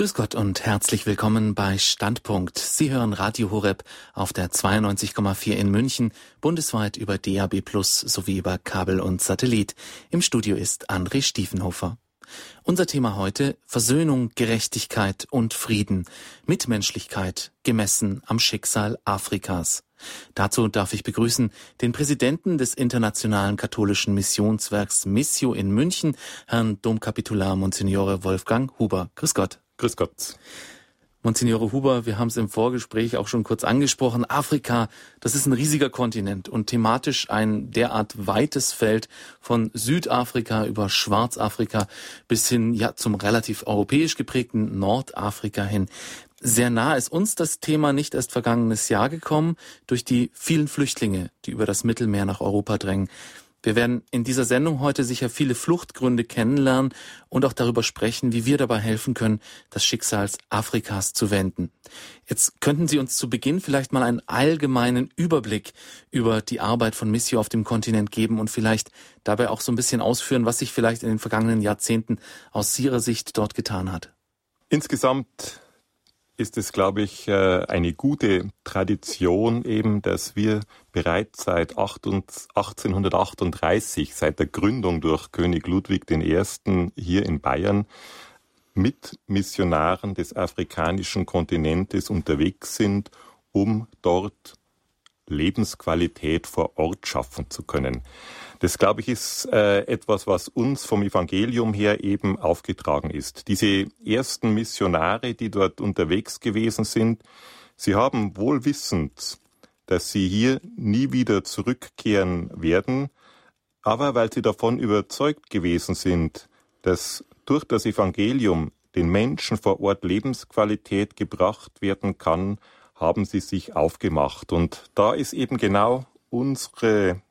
Grüß Gott und herzlich willkommen bei Standpunkt. Sie hören Radio Horeb auf der 92,4 in München, bundesweit über DAB Plus sowie über Kabel und Satellit. Im Studio ist André Stiefenhofer. Unser Thema heute Versöhnung, Gerechtigkeit und Frieden, Mitmenschlichkeit gemessen am Schicksal Afrikas. Dazu darf ich begrüßen den Präsidenten des Internationalen Katholischen Missionswerks Missio in München, Herrn Domkapitular Monsignore Wolfgang Huber. Grüß Gott. Grüß Gott. Monsignore Huber, wir haben es im Vorgespräch auch schon kurz angesprochen. Afrika, das ist ein riesiger Kontinent und thematisch ein derart weites Feld von Südafrika über Schwarzafrika bis hin ja zum relativ europäisch geprägten Nordafrika hin. Sehr nah ist uns das Thema nicht erst vergangenes Jahr gekommen durch die vielen Flüchtlinge, die über das Mittelmeer nach Europa drängen. Wir werden in dieser Sendung heute sicher viele Fluchtgründe kennenlernen und auch darüber sprechen, wie wir dabei helfen können, das Schicksal Afrikas zu wenden. Jetzt könnten Sie uns zu Beginn vielleicht mal einen allgemeinen Überblick über die Arbeit von Missio auf dem Kontinent geben und vielleicht dabei auch so ein bisschen ausführen, was sich vielleicht in den vergangenen Jahrzehnten aus Ihrer Sicht dort getan hat. Insgesamt ist es, glaube ich, äh, eine gute Tradition eben, dass wir bereits seit 1838, seit der Gründung durch König Ludwig I. hier in Bayern, mit Missionaren des afrikanischen Kontinentes unterwegs sind, um dort Lebensqualität vor Ort schaffen zu können. Das, glaube ich, ist äh, etwas, was uns vom Evangelium her eben aufgetragen ist. Diese ersten Missionare, die dort unterwegs gewesen sind, sie haben wohl wissend, dass sie hier nie wieder zurückkehren werden, aber weil sie davon überzeugt gewesen sind, dass durch das Evangelium den Menschen vor Ort Lebensqualität gebracht werden kann, haben sie sich aufgemacht. Und da ist eben genau unsere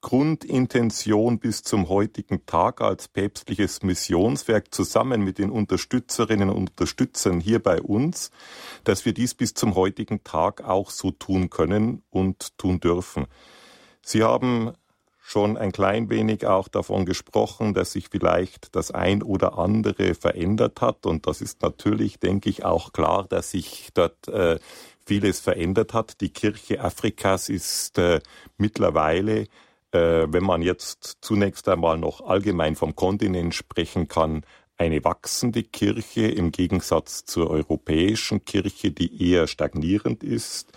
Grundintention bis zum heutigen Tag als päpstliches Missionswerk zusammen mit den Unterstützerinnen und Unterstützern hier bei uns, dass wir dies bis zum heutigen Tag auch so tun können und tun dürfen. Sie haben schon ein klein wenig auch davon gesprochen, dass sich vielleicht das ein oder andere verändert hat. Und das ist natürlich, denke ich, auch klar, dass sich dort äh, vieles verändert hat. Die Kirche Afrikas ist äh, mittlerweile äh, wenn man jetzt zunächst einmal noch allgemein vom Kontinent sprechen kann, eine wachsende Kirche im Gegensatz zur europäischen Kirche, die eher stagnierend ist.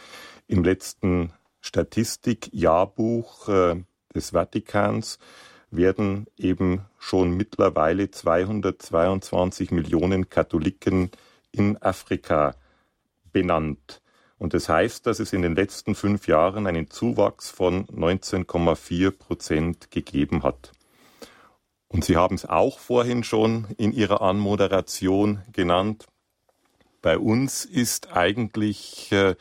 Im letzten Statistikjahrbuch äh, des Vatikans werden eben schon mittlerweile 222 Millionen Katholiken in Afrika benannt. Und das heißt, dass es in den letzten fünf Jahren einen Zuwachs von 19,4 Prozent gegeben hat. Und Sie haben es auch vorhin schon in Ihrer Anmoderation genannt. Bei uns ist eigentlich äh,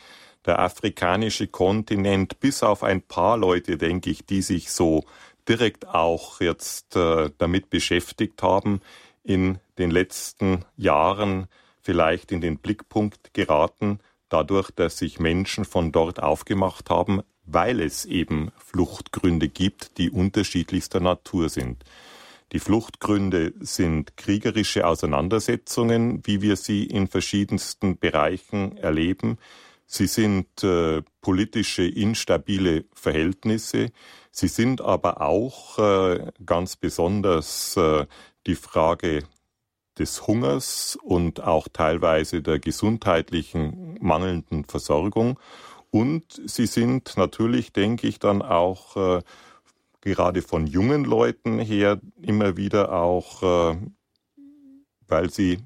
der afrikanische Kontinent, bis auf ein paar Leute, denke ich, die sich so direkt auch jetzt äh, damit beschäftigt haben, in den letzten Jahren vielleicht in den Blickpunkt geraten, dadurch, dass sich Menschen von dort aufgemacht haben, weil es eben Fluchtgründe gibt, die unterschiedlichster Natur sind. Die Fluchtgründe sind kriegerische Auseinandersetzungen, wie wir sie in verschiedensten Bereichen erleben. Sie sind äh, politische instabile Verhältnisse. Sie sind aber auch äh, ganz besonders äh, die Frage des Hungers und auch teilweise der gesundheitlichen mangelnden Versorgung. Und sie sind natürlich, denke ich, dann auch äh, gerade von jungen Leuten her immer wieder auch, äh, weil sie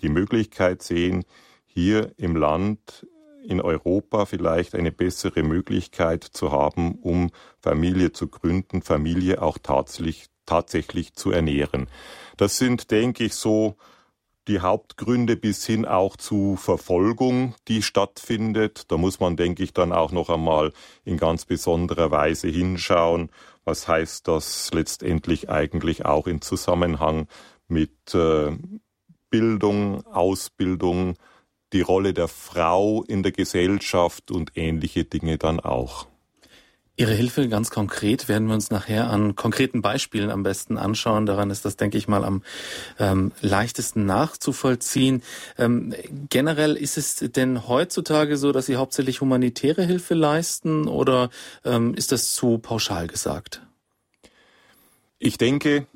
die Möglichkeit sehen, hier im Land in Europa vielleicht eine bessere Möglichkeit zu haben, um Familie zu gründen, Familie auch tatsächlich, tatsächlich zu ernähren. Das sind, denke ich, so die Hauptgründe bis hin auch zu Verfolgung, die stattfindet. Da muss man, denke ich, dann auch noch einmal in ganz besonderer Weise hinschauen. Was heißt das letztendlich eigentlich auch in Zusammenhang mit äh, Bildung, Ausbildung, die Rolle der Frau in der Gesellschaft und ähnliche Dinge dann auch. Ihre Hilfe ganz konkret werden wir uns nachher an konkreten Beispielen am besten anschauen. Daran ist das, denke ich mal, am ähm, leichtesten nachzuvollziehen. Ähm, generell ist es denn heutzutage so, dass Sie hauptsächlich humanitäre Hilfe leisten oder ähm, ist das zu pauschal gesagt? Ich denke,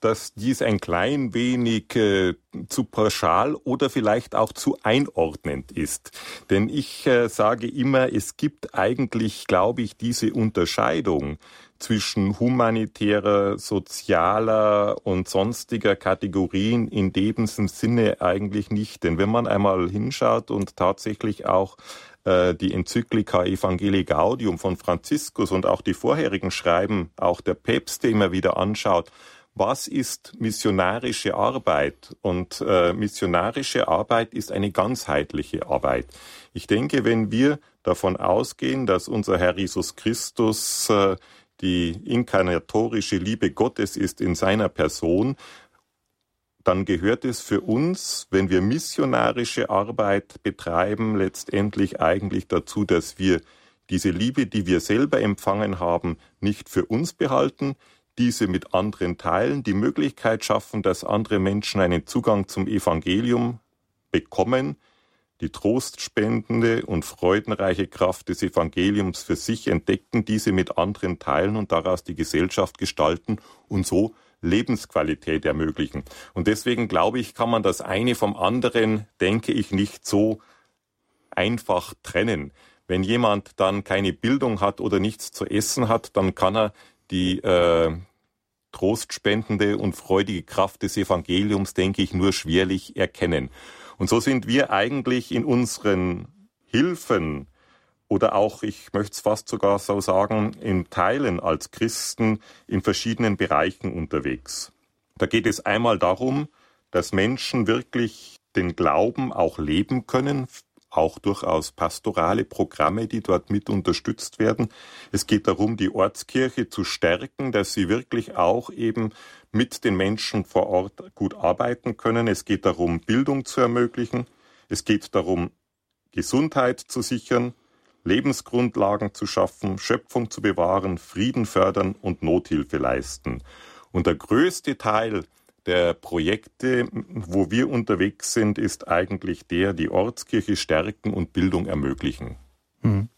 dass dies ein klein wenig äh, zu pauschal oder vielleicht auch zu einordnend ist. Denn ich äh, sage immer, es gibt eigentlich, glaube ich, diese Unterscheidung zwischen humanitärer, sozialer und sonstiger Kategorien in dem Sinne eigentlich nicht. Denn wenn man einmal hinschaut und tatsächlich auch äh, die Enzyklika Evangelii Gaudium von Franziskus und auch die vorherigen Schreiben, auch der Päpste immer wieder anschaut, was ist missionarische Arbeit? Und äh, missionarische Arbeit ist eine ganzheitliche Arbeit. Ich denke, wenn wir davon ausgehen, dass unser Herr Jesus Christus äh, die inkarnatorische Liebe Gottes ist in seiner Person, dann gehört es für uns, wenn wir missionarische Arbeit betreiben, letztendlich eigentlich dazu, dass wir diese Liebe, die wir selber empfangen haben, nicht für uns behalten, diese mit anderen teilen, die Möglichkeit schaffen, dass andere Menschen einen Zugang zum Evangelium bekommen, die trostspendende und freudenreiche Kraft des Evangeliums für sich entdecken, diese mit anderen teilen und daraus die Gesellschaft gestalten und so Lebensqualität ermöglichen. Und deswegen glaube ich, kann man das eine vom anderen, denke ich, nicht so einfach trennen. Wenn jemand dann keine Bildung hat oder nichts zu essen hat, dann kann er die äh, trostspendende und freudige Kraft des Evangeliums, denke ich, nur schwerlich erkennen. Und so sind wir eigentlich in unseren Hilfen oder auch, ich möchte es fast sogar so sagen, in Teilen als Christen in verschiedenen Bereichen unterwegs. Da geht es einmal darum, dass Menschen wirklich den Glauben auch leben können, auch durchaus pastorale Programme, die dort mit unterstützt werden. Es geht darum, die Ortskirche zu stärken, dass sie wirklich auch eben mit den Menschen vor Ort gut arbeiten können. Es geht darum, Bildung zu ermöglichen. Es geht darum, Gesundheit zu sichern, Lebensgrundlagen zu schaffen, Schöpfung zu bewahren, Frieden fördern und Nothilfe leisten. Und der größte Teil der Projekte, wo wir unterwegs sind, ist eigentlich der, die Ortskirche stärken und Bildung ermöglichen. Mhm.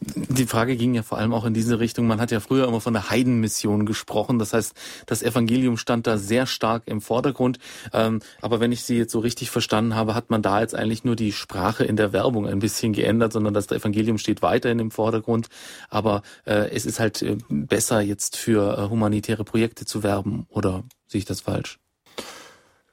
Die Frage ging ja vor allem auch in diese Richtung. Man hat ja früher immer von der Heidenmission gesprochen. Das heißt, das Evangelium stand da sehr stark im Vordergrund. Ähm, aber wenn ich Sie jetzt so richtig verstanden habe, hat man da jetzt eigentlich nur die Sprache in der Werbung ein bisschen geändert, sondern das Evangelium steht weiterhin im Vordergrund. Aber äh, es ist halt äh, besser jetzt für äh, humanitäre Projekte zu werben. Oder sehe ich das falsch?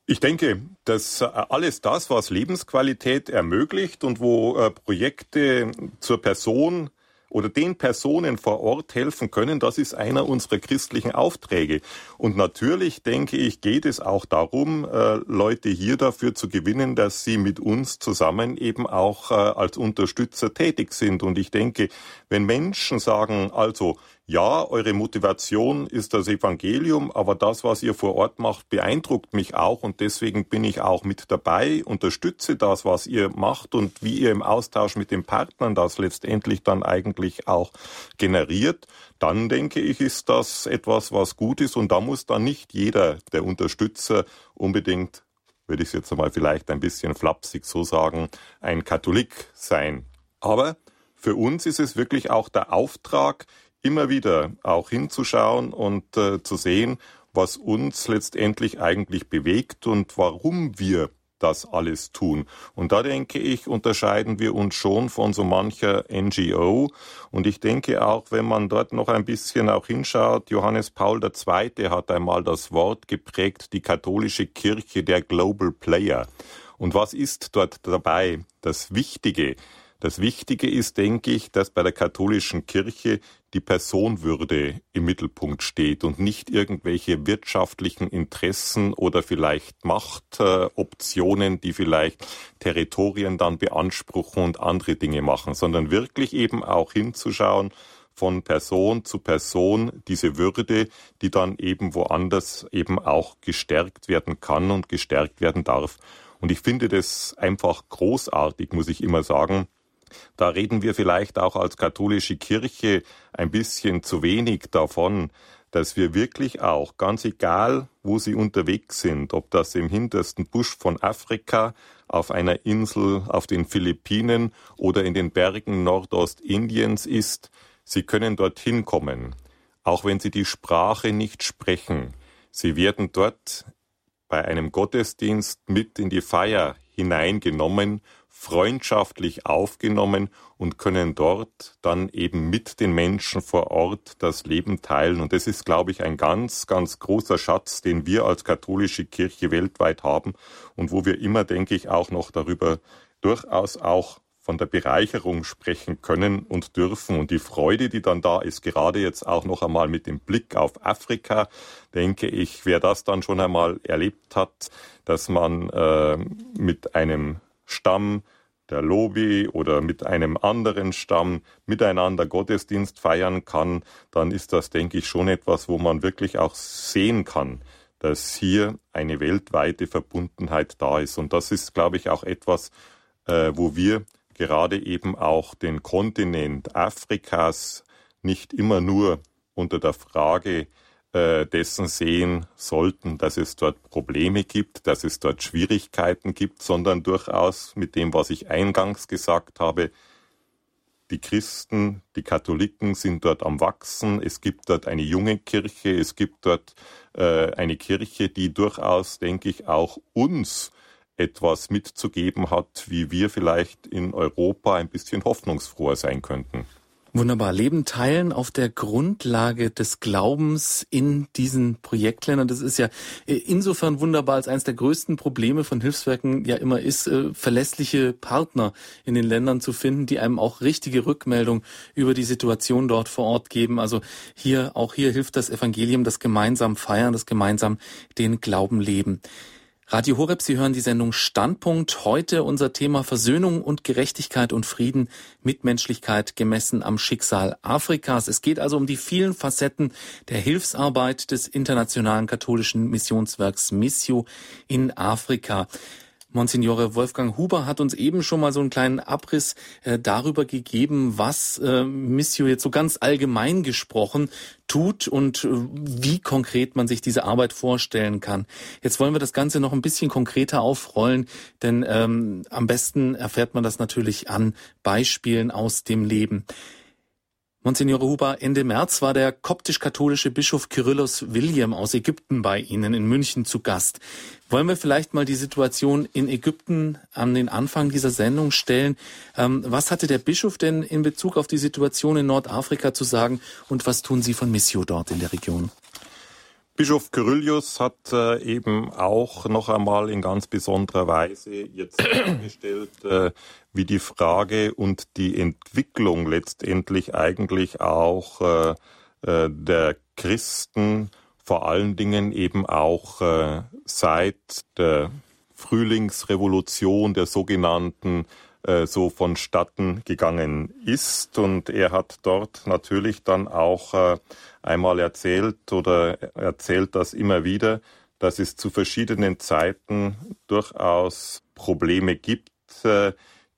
Ich denke, dass alles das, was Lebensqualität ermöglicht und wo Projekte zur Person oder den Personen vor Ort helfen können, das ist einer unserer christlichen Aufträge. Und natürlich, denke ich, geht es auch darum, äh, Leute hier dafür zu gewinnen, dass sie mit uns zusammen eben auch äh, als Unterstützer tätig sind. Und ich denke, wenn Menschen sagen, also ja, eure Motivation ist das Evangelium, aber das, was ihr vor Ort macht, beeindruckt mich auch und deswegen bin ich auch mit dabei, unterstütze das, was ihr macht und wie ihr im Austausch mit den Partnern das letztendlich dann eigentlich auch generiert, dann denke ich, ist das etwas, was gut ist und da muss dann nicht jeder der Unterstützer unbedingt, würde ich es jetzt einmal vielleicht ein bisschen flapsig so sagen, ein Katholik sein. Aber für uns ist es wirklich auch der Auftrag, immer wieder auch hinzuschauen und äh, zu sehen, was uns letztendlich eigentlich bewegt und warum wir das alles tun. Und da denke ich, unterscheiden wir uns schon von so mancher NGO. Und ich denke auch, wenn man dort noch ein bisschen auch hinschaut, Johannes Paul II. hat einmal das Wort geprägt, die katholische Kirche der Global Player. Und was ist dort dabei? Das Wichtige, das Wichtige ist, denke ich, dass bei der katholischen Kirche die Personwürde im Mittelpunkt steht und nicht irgendwelche wirtschaftlichen Interessen oder vielleicht Machtoptionen, die vielleicht Territorien dann beanspruchen und andere Dinge machen, sondern wirklich eben auch hinzuschauen, von Person zu Person diese Würde, die dann eben woanders eben auch gestärkt werden kann und gestärkt werden darf. Und ich finde das einfach großartig, muss ich immer sagen, Da reden wir vielleicht auch als katholische Kirche ein bisschen zu wenig davon, dass wir wirklich auch, ganz egal, wo sie unterwegs sind, ob das im hintersten Busch von Afrika, auf einer Insel auf den Philippinen oder in den Bergen Nordostindiens ist, sie können dorthin kommen, auch wenn sie die Sprache nicht sprechen. Sie werden dort bei einem Gottesdienst mit in die Feier hineingenommen, freundschaftlich aufgenommen und können dort dann eben mit den Menschen vor Ort das Leben teilen. Und das ist, glaube ich, ein ganz, ganz großer Schatz, den wir als katholische Kirche weltweit haben und wo wir immer, denke ich, auch noch darüber durchaus auch von der Bereicherung sprechen können und dürfen. Und die Freude, die dann da ist, gerade jetzt auch noch einmal mit dem Blick auf Afrika, denke ich, wer das dann schon einmal erlebt hat, dass man äh, mit einem Stamm der Lobby oder mit einem anderen Stamm miteinander Gottesdienst feiern kann, dann ist das, denke ich, schon etwas, wo man wirklich auch sehen kann, dass hier eine weltweite Verbundenheit da ist. Und das ist, glaube ich, auch etwas, äh, wo wir gerade eben auch den Kontinent Afrikas nicht immer nur unter der Frage dessen sehen sollten, dass es dort Probleme gibt, dass es dort Schwierigkeiten gibt, sondern durchaus mit dem, was ich eingangs gesagt habe, die Christen, die Katholiken sind dort am Wachsen. Es gibt dort eine junge Kirche. Es gibt dort äh, eine Kirche, die durchaus, denke ich, auch uns etwas mitzugeben hat, wie wir vielleicht in Europa ein bisschen hoffnungsfroher sein könnten. Wunderbar. Leben teilen auf der Grundlage des Glaubens in diesen Projektländern. Das ist ja äh, insofern wunderbar, als eines der größten Probleme von Hilfswerken ja immer ist, äh, verlässliche Partner in den Ländern zu finden, die einem auch richtige Rückmeldung über die Situation dort vor Ort geben. Also hier, auch hier hilft das Evangelium, das gemeinsam feiern, das gemeinsam den Glauben leben. Radio Horeb, Sie hören die Sendung Standpunkt. Heute unser Thema Versöhnung und Gerechtigkeit und Frieden, Mitmenschlichkeit gemessen am Schicksal Afrikas. Es geht also um die vielen Facetten der Hilfsarbeit des internationalen katholischen Missionswerks Missio in Afrika. Monsignore Wolfgang Huber hat uns eben schon mal so einen kleinen Abriss äh, darüber gegeben, was äh, Missio jetzt so ganz allgemein gesprochen tut und äh, wie konkret man sich diese Arbeit vorstellen kann. Jetzt wollen wir das Ganze noch ein bisschen konkreter aufrollen, denn ähm, am besten erfährt man das natürlich an Beispielen aus dem Leben. Monsignore Huber, Ende März war der koptisch-katholische Bischof Kyrillos William aus Ägypten bei Ihnen in München zu Gast. Wollen wir vielleicht mal die Situation in Ägypten an den Anfang dieser Sendung stellen? Ähm, was hatte der Bischof denn in Bezug auf die Situation in Nordafrika zu sagen und was tun Sie von Missio dort in der Region? Bischof Kyrillius hat äh, eben auch noch einmal in ganz besonderer Weise jetzt dargestellt, äh, wie die Frage und die Entwicklung letztendlich eigentlich auch äh, äh der Christen vor allen Dingen eben auch äh, seit der Frühlingsrevolution der sogenannten so vonstatten gegangen ist. Und er hat dort natürlich dann auch äh, einmal erzählt oder erzählt das immer wieder, dass es zu verschiedenen Zeiten durchaus Probleme gibt, äh,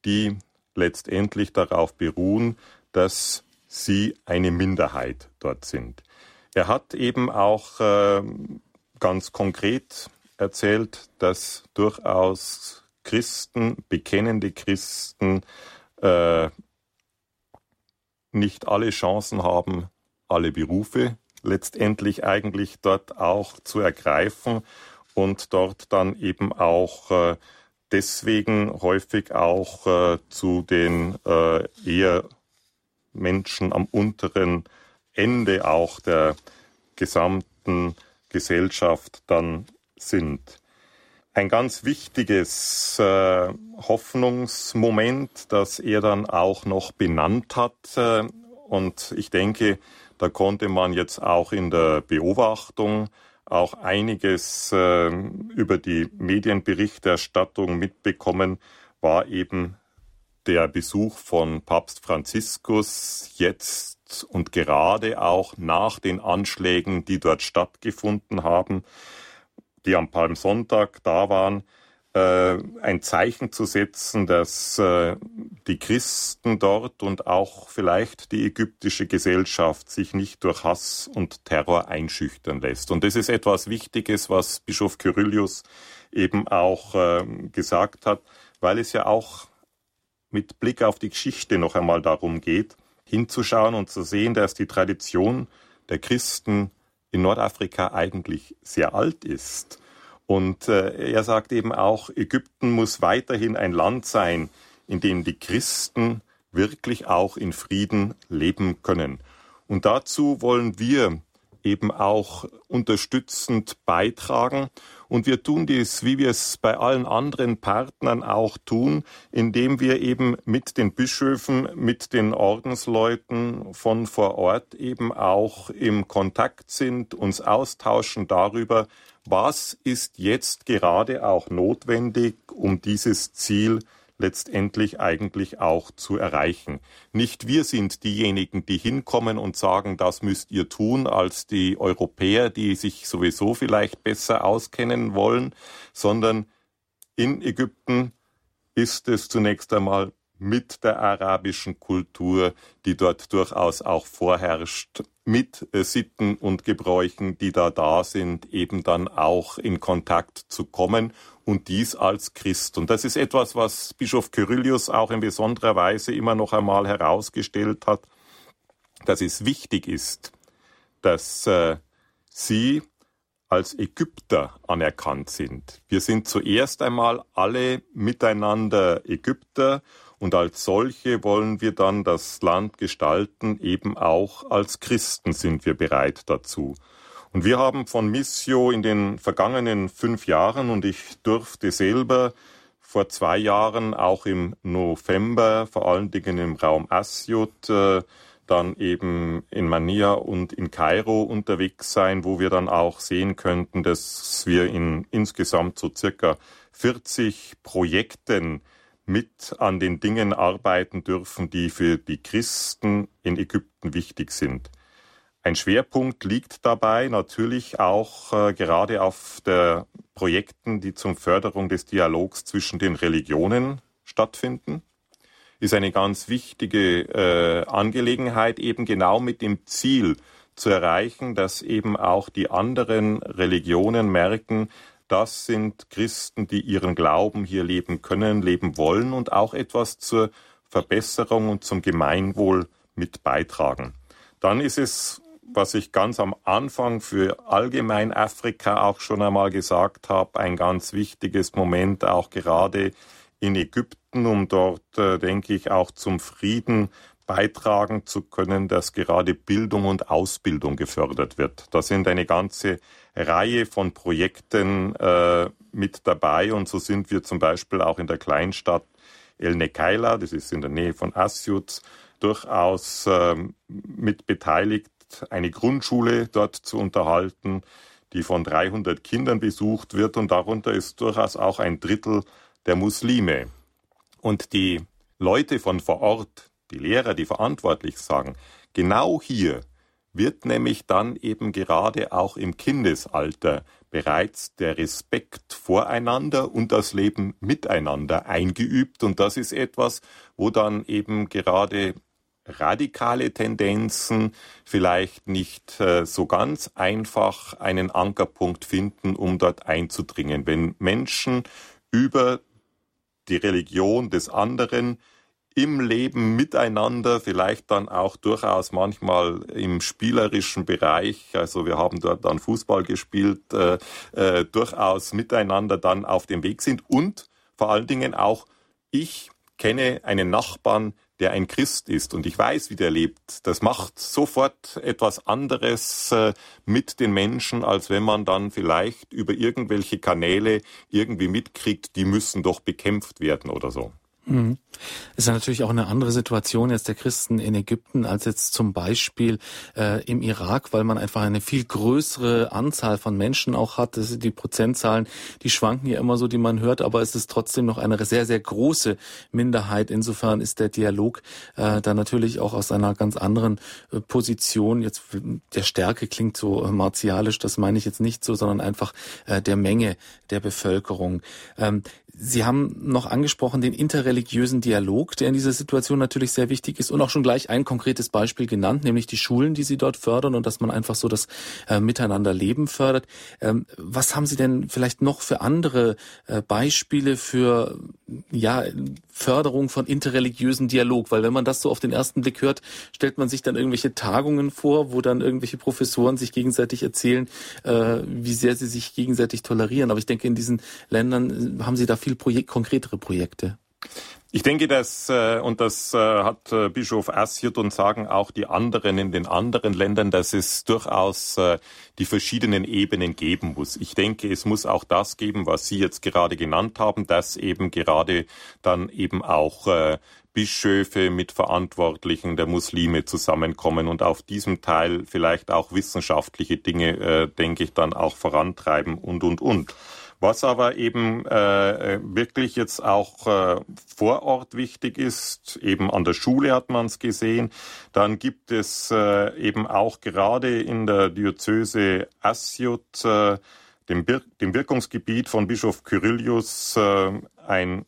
die letztendlich darauf beruhen, dass sie eine Minderheit dort sind. Er hat eben auch ganz konkret erzählt, dass durchaus Christen, bekennende Christen, äh, nicht alle Chancen haben, alle Berufe letztendlich eigentlich dort auch zu ergreifen und dort dann eben auch äh, deswegen häufig auch äh, zu den äh, eher Menschen am unteren Ende auch der gesamten Gesellschaft dann sind. Ein ganz wichtiges äh, Hoffnungsmoment, das er dann auch noch benannt hat. Äh, und ich denke, da konnte man jetzt auch in der Beobachtung auch einiges äh, über die Medienberichterstattung mitbekommen, war eben der Besuch von Papst Franziskus jetzt und gerade auch nach den Anschlägen, die dort stattgefunden haben die am Palmsonntag da waren, äh, ein Zeichen zu setzen, dass äh, die Christen dort und auch vielleicht die ägyptische Gesellschaft sich nicht durch Hass und Terror einschüchtern lässt. Und das ist etwas Wichtiges, was Bischof Kyrillius eben auch äh, gesagt hat, weil es ja auch mit Blick auf die Geschichte noch einmal darum geht, hinzuschauen und zu sehen, dass die Tradition der Christen in Nordafrika eigentlich sehr alt ist. Und äh, er sagt eben auch, Ägypten muss weiterhin ein Land sein, in dem die Christen wirklich auch in Frieden leben können. Und dazu wollen wir eben auch unterstützend beitragen. Und wir tun dies, wie wir es bei allen anderen Partnern auch tun, indem wir eben mit den Bischöfen, mit den Ordensleuten von vor Ort eben auch im Kontakt sind, uns austauschen darüber, was ist jetzt gerade auch notwendig, um dieses Ziel letztendlich eigentlich auch zu erreichen. Nicht wir sind diejenigen, die hinkommen und sagen, das müsst ihr tun, als die Europäer, die sich sowieso vielleicht besser auskennen wollen, sondern in Ägypten ist es zunächst einmal mit der arabischen Kultur, die dort durchaus auch vorherrscht, mit Sitten und Gebräuchen, die da da sind, eben dann auch in Kontakt zu kommen und dies als Christ. Und das ist etwas, was Bischof Kyrillius auch in besonderer Weise immer noch einmal herausgestellt hat, dass es wichtig ist, dass äh, sie als Ägypter anerkannt sind. Wir sind zuerst einmal alle miteinander Ägypter und als solche wollen wir dann das Land gestalten, eben auch als Christen sind wir bereit dazu. Und wir haben von Missio in den vergangenen fünf Jahren, und ich durfte selber vor zwei Jahren auch im November, vor allen Dingen im Raum Asyut, äh, dann eben in Mania und in Kairo unterwegs sein, wo wir dann auch sehen könnten, dass wir in insgesamt so circa 40 Projekten mit an den Dingen arbeiten dürfen, die für die Christen in Ägypten wichtig sind. Ein Schwerpunkt liegt dabei natürlich auch äh, gerade auf der Projekten, die zur Förderung des Dialogs zwischen den Religionen stattfinden. Ist eine ganz wichtige äh, Angelegenheit, eben genau mit dem Ziel zu erreichen, dass eben auch die anderen Religionen merken, das sind Christen, die ihren Glauben hier leben können, leben wollen und auch etwas zur Verbesserung und zum Gemeinwohl mit beitragen. Dann ist es, was ich ganz am Anfang für allgemein Afrika auch schon einmal gesagt habe, ein ganz wichtiges Moment, auch gerade in Ägypten, um dort, äh, denke ich, auch zum Frieden beitragen zu können, dass gerade Bildung und Ausbildung gefördert wird. Da sind eine ganze Reihe von Projekten äh, mit dabei und so sind wir zum Beispiel auch in der Kleinstadt El Nekaila, das ist in der Nähe von Asyut, durchaus äh, mit beteiligt, eine Grundschule dort zu unterhalten, die von 300 Kindern besucht wird und darunter ist durchaus auch ein Drittel der Muslime. Und die Leute von vor Ort, die Lehrer, die verantwortlich sagen, genau hier wird nämlich dann eben gerade auch im Kindesalter bereits der Respekt voreinander und das Leben miteinander eingeübt. Und das ist etwas, wo dann eben gerade radikale Tendenzen vielleicht nicht äh, so ganz einfach einen Ankerpunkt finden, um dort einzudringen. Wenn Menschen über die Religion des anderen im Leben miteinander, vielleicht dann auch durchaus manchmal im spielerischen Bereich, also wir haben dort dann Fußball gespielt, äh, äh, durchaus miteinander dann auf dem Weg sind und vor allen Dingen auch ich kenne einen Nachbarn, der ein Christ ist und ich weiß, wie der lebt. Das macht sofort etwas anderes äh, mit den Menschen, als wenn man dann vielleicht über irgendwelche Kanäle irgendwie mitkriegt, die müssen doch bekämpft werden oder so. Mhm. Ist ja natürlich auch eine andere Situation jetzt der Christen in Ägypten als jetzt zum Beispiel äh, im Irak, weil man einfach eine viel größere Anzahl von Menschen auch hat. Das sind die Prozentzahlen, die schwanken ja immer so, die man hört, aber es ist trotzdem noch eine sehr, sehr große Minderheit. Insofern ist der Dialog äh, da natürlich auch aus einer ganz anderen äh, Position. Jetzt der Stärke klingt so äh, martialisch, das meine ich jetzt nicht so, sondern einfach äh, der Menge der Bevölkerung. Ähm, Sie haben noch angesprochen den interreligiösen Dialog, der in dieser Situation natürlich sehr wichtig ist und auch schon gleich ein konkretes Beispiel genannt, nämlich die Schulen, die Sie dort fördern und dass man einfach so das äh, Miteinanderleben fördert. Ähm, was haben Sie denn vielleicht noch für andere äh, Beispiele für ja, Förderung von interreligiösen Dialog? Weil wenn man das so auf den ersten Blick hört, stellt man sich dann irgendwelche Tagungen vor, wo dann irgendwelche Professoren sich gegenseitig erzählen, äh, wie sehr sie sich gegenseitig tolerieren. Aber ich denke, in diesen Ländern haben Sie da viel Projek konkretere Projekte. Ich denke, dass, äh, und das äh, hat äh, Bischof Assiut und sagen auch die anderen in den anderen Ländern, dass es durchaus die verschiedenen Ebenen geben muss. Ich denke, es muss auch das geben, was Sie jetzt gerade genannt haben, dass eben gerade dann eben auch Bischöfe mit Verantwortlichen der Muslime zusammenkommen und auf diesem Teil vielleicht auch wissenschaftliche Dinge, denke ich, dann auch vorantreiben und, und, und. Was aber eben äh, wirklich jetzt auch äh, vor Ort wichtig ist, eben an der Schule hat man es gesehen, dann gibt es äh, eben auch gerade in der Diözese Assiut, äh, dem, dem Wirkungsgebiet von Bischof Kyrillius, äh, ein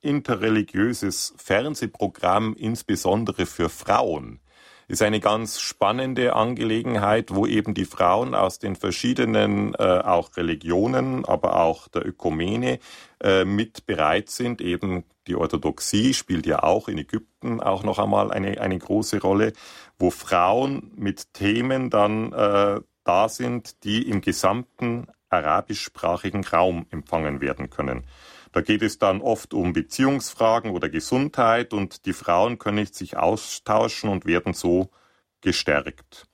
interreligiöses Fernsehprogramm, insbesondere für Frauen ist eine ganz spannende Angelegenheit, wo eben die Frauen aus den verschiedenen äh, auch Religionen, aber auch der Ökumene äh, mit bereit sind. Eben die Orthodoxie spielt ja auch in Ägypten auch noch einmal eine, eine große Rolle, wo Frauen mit Themen dann äh, da sind, die im gesamten arabischsprachigen Raum empfangen werden können. Da geht es dann oft um Beziehungsfragen oder Gesundheit und die Frauen können sich austauschen und werden so gestärkt.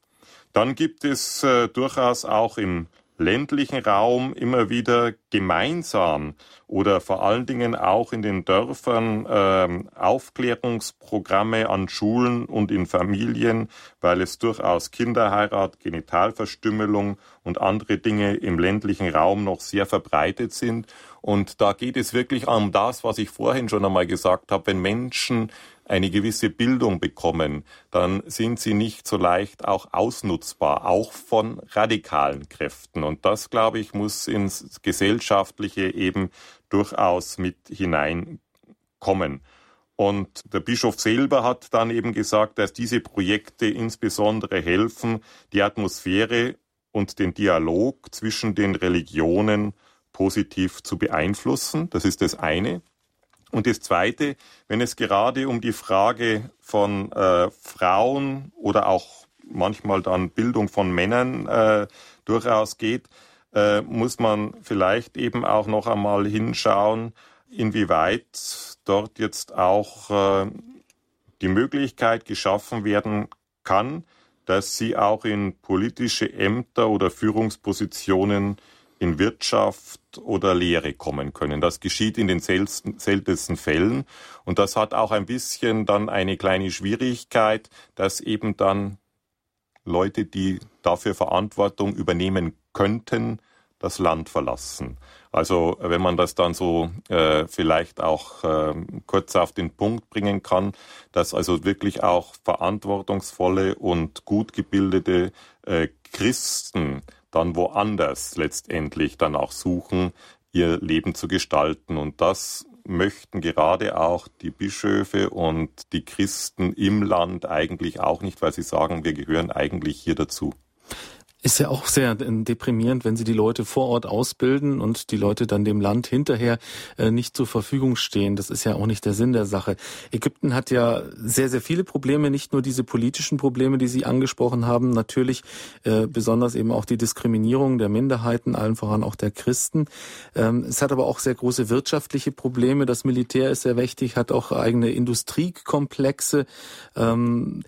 Dann gibt es äh, durchaus auch im ländlichen Raum immer wieder gemeinsam oder vor allen Dingen auch in den Dörfern äh, Aufklärungsprogramme an Schulen und in Familien, weil es durchaus Kinderheirat, Genitalverstümmelung und andere Dinge im ländlichen Raum noch sehr verbreitet sind. Und da geht es wirklich um das, was ich vorhin schon einmal gesagt habe, wenn Menschen eine gewisse Bildung bekommen, dann sind sie nicht so leicht auch ausnutzbar, auch von radikalen Kräften. Und das, glaube ich, muss ins Gesellschaftliche eben durchaus mit hineinkommen. Und der Bischof selber hat dann eben gesagt, dass diese Projekte insbesondere helfen, die Atmosphäre und den Dialog zwischen den Religionen positiv zu beeinflussen. Das ist das eine. Und das Zweite, wenn es gerade um die Frage von äh, Frauen oder auch manchmal dann Bildung von Männern äh, durchaus geht, äh, muss man vielleicht eben auch noch einmal hinschauen, inwieweit dort jetzt auch äh, die Möglichkeit geschaffen werden kann, dass sie auch in politische Ämter oder Führungspositionen in Wirtschaft oder Lehre kommen können. Das geschieht in den seltensten Fällen. Und das hat auch ein bisschen dann eine kleine Schwierigkeit, dass eben dann Leute, die dafür Verantwortung übernehmen könnten, das Land verlassen. Also wenn man das dann so äh, vielleicht auch äh, kurz auf den Punkt bringen kann, dass also wirklich auch verantwortungsvolle und gut gebildete äh, Christen dann woanders letztendlich dann auch suchen, ihr Leben zu gestalten. Und das möchten gerade auch die Bischöfe und die Christen im Land eigentlich auch nicht, weil sie sagen, wir gehören eigentlich hier dazu. Ist ja auch sehr deprimierend, wenn sie die Leute vor Ort ausbilden und die Leute dann dem Land hinterher äh, nicht zur Verfügung stehen. Das ist ja auch nicht der Sinn der Sache. Ägypten hat ja sehr, sehr viele Probleme, nicht nur diese politischen Probleme, die Sie angesprochen haben, natürlich äh, besonders eben auch die Diskriminierung der Minderheiten, allen voran auch der Christen. Ähm, es hat aber auch sehr große wirtschaftliche Probleme. Das Militär ist sehr mächtig, hat auch eigene Industriekomplexe. Ähm,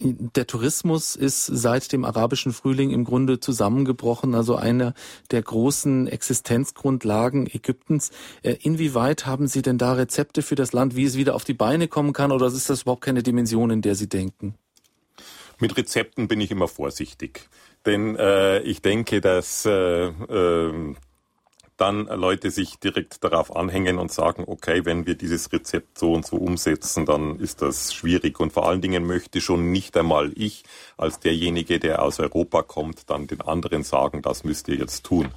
der Tourismus ist seit dem arabischen Frühling im Grunde zusammengebrochen, also eine der großen Existenzgrundlagen Ägyptens. Äh, inwieweit haben Sie denn da Rezepte für das Land, wie es wieder auf die Beine kommen kann, oder ist das überhaupt keine Dimension, in der Sie denken? Mit Rezepten bin ich immer vorsichtig. Denn äh, ich denke, dass äh, äh, dann Leute sich direkt darauf anhängen und sagen, okay, wenn wir dieses Rezept so und so umsetzen, dann ist das schwierig. Und vor allen Dingen möchte schon nicht einmal ich als derjenige, der aus Europa kommt, dann den anderen sagen, das müsst ihr jetzt tun.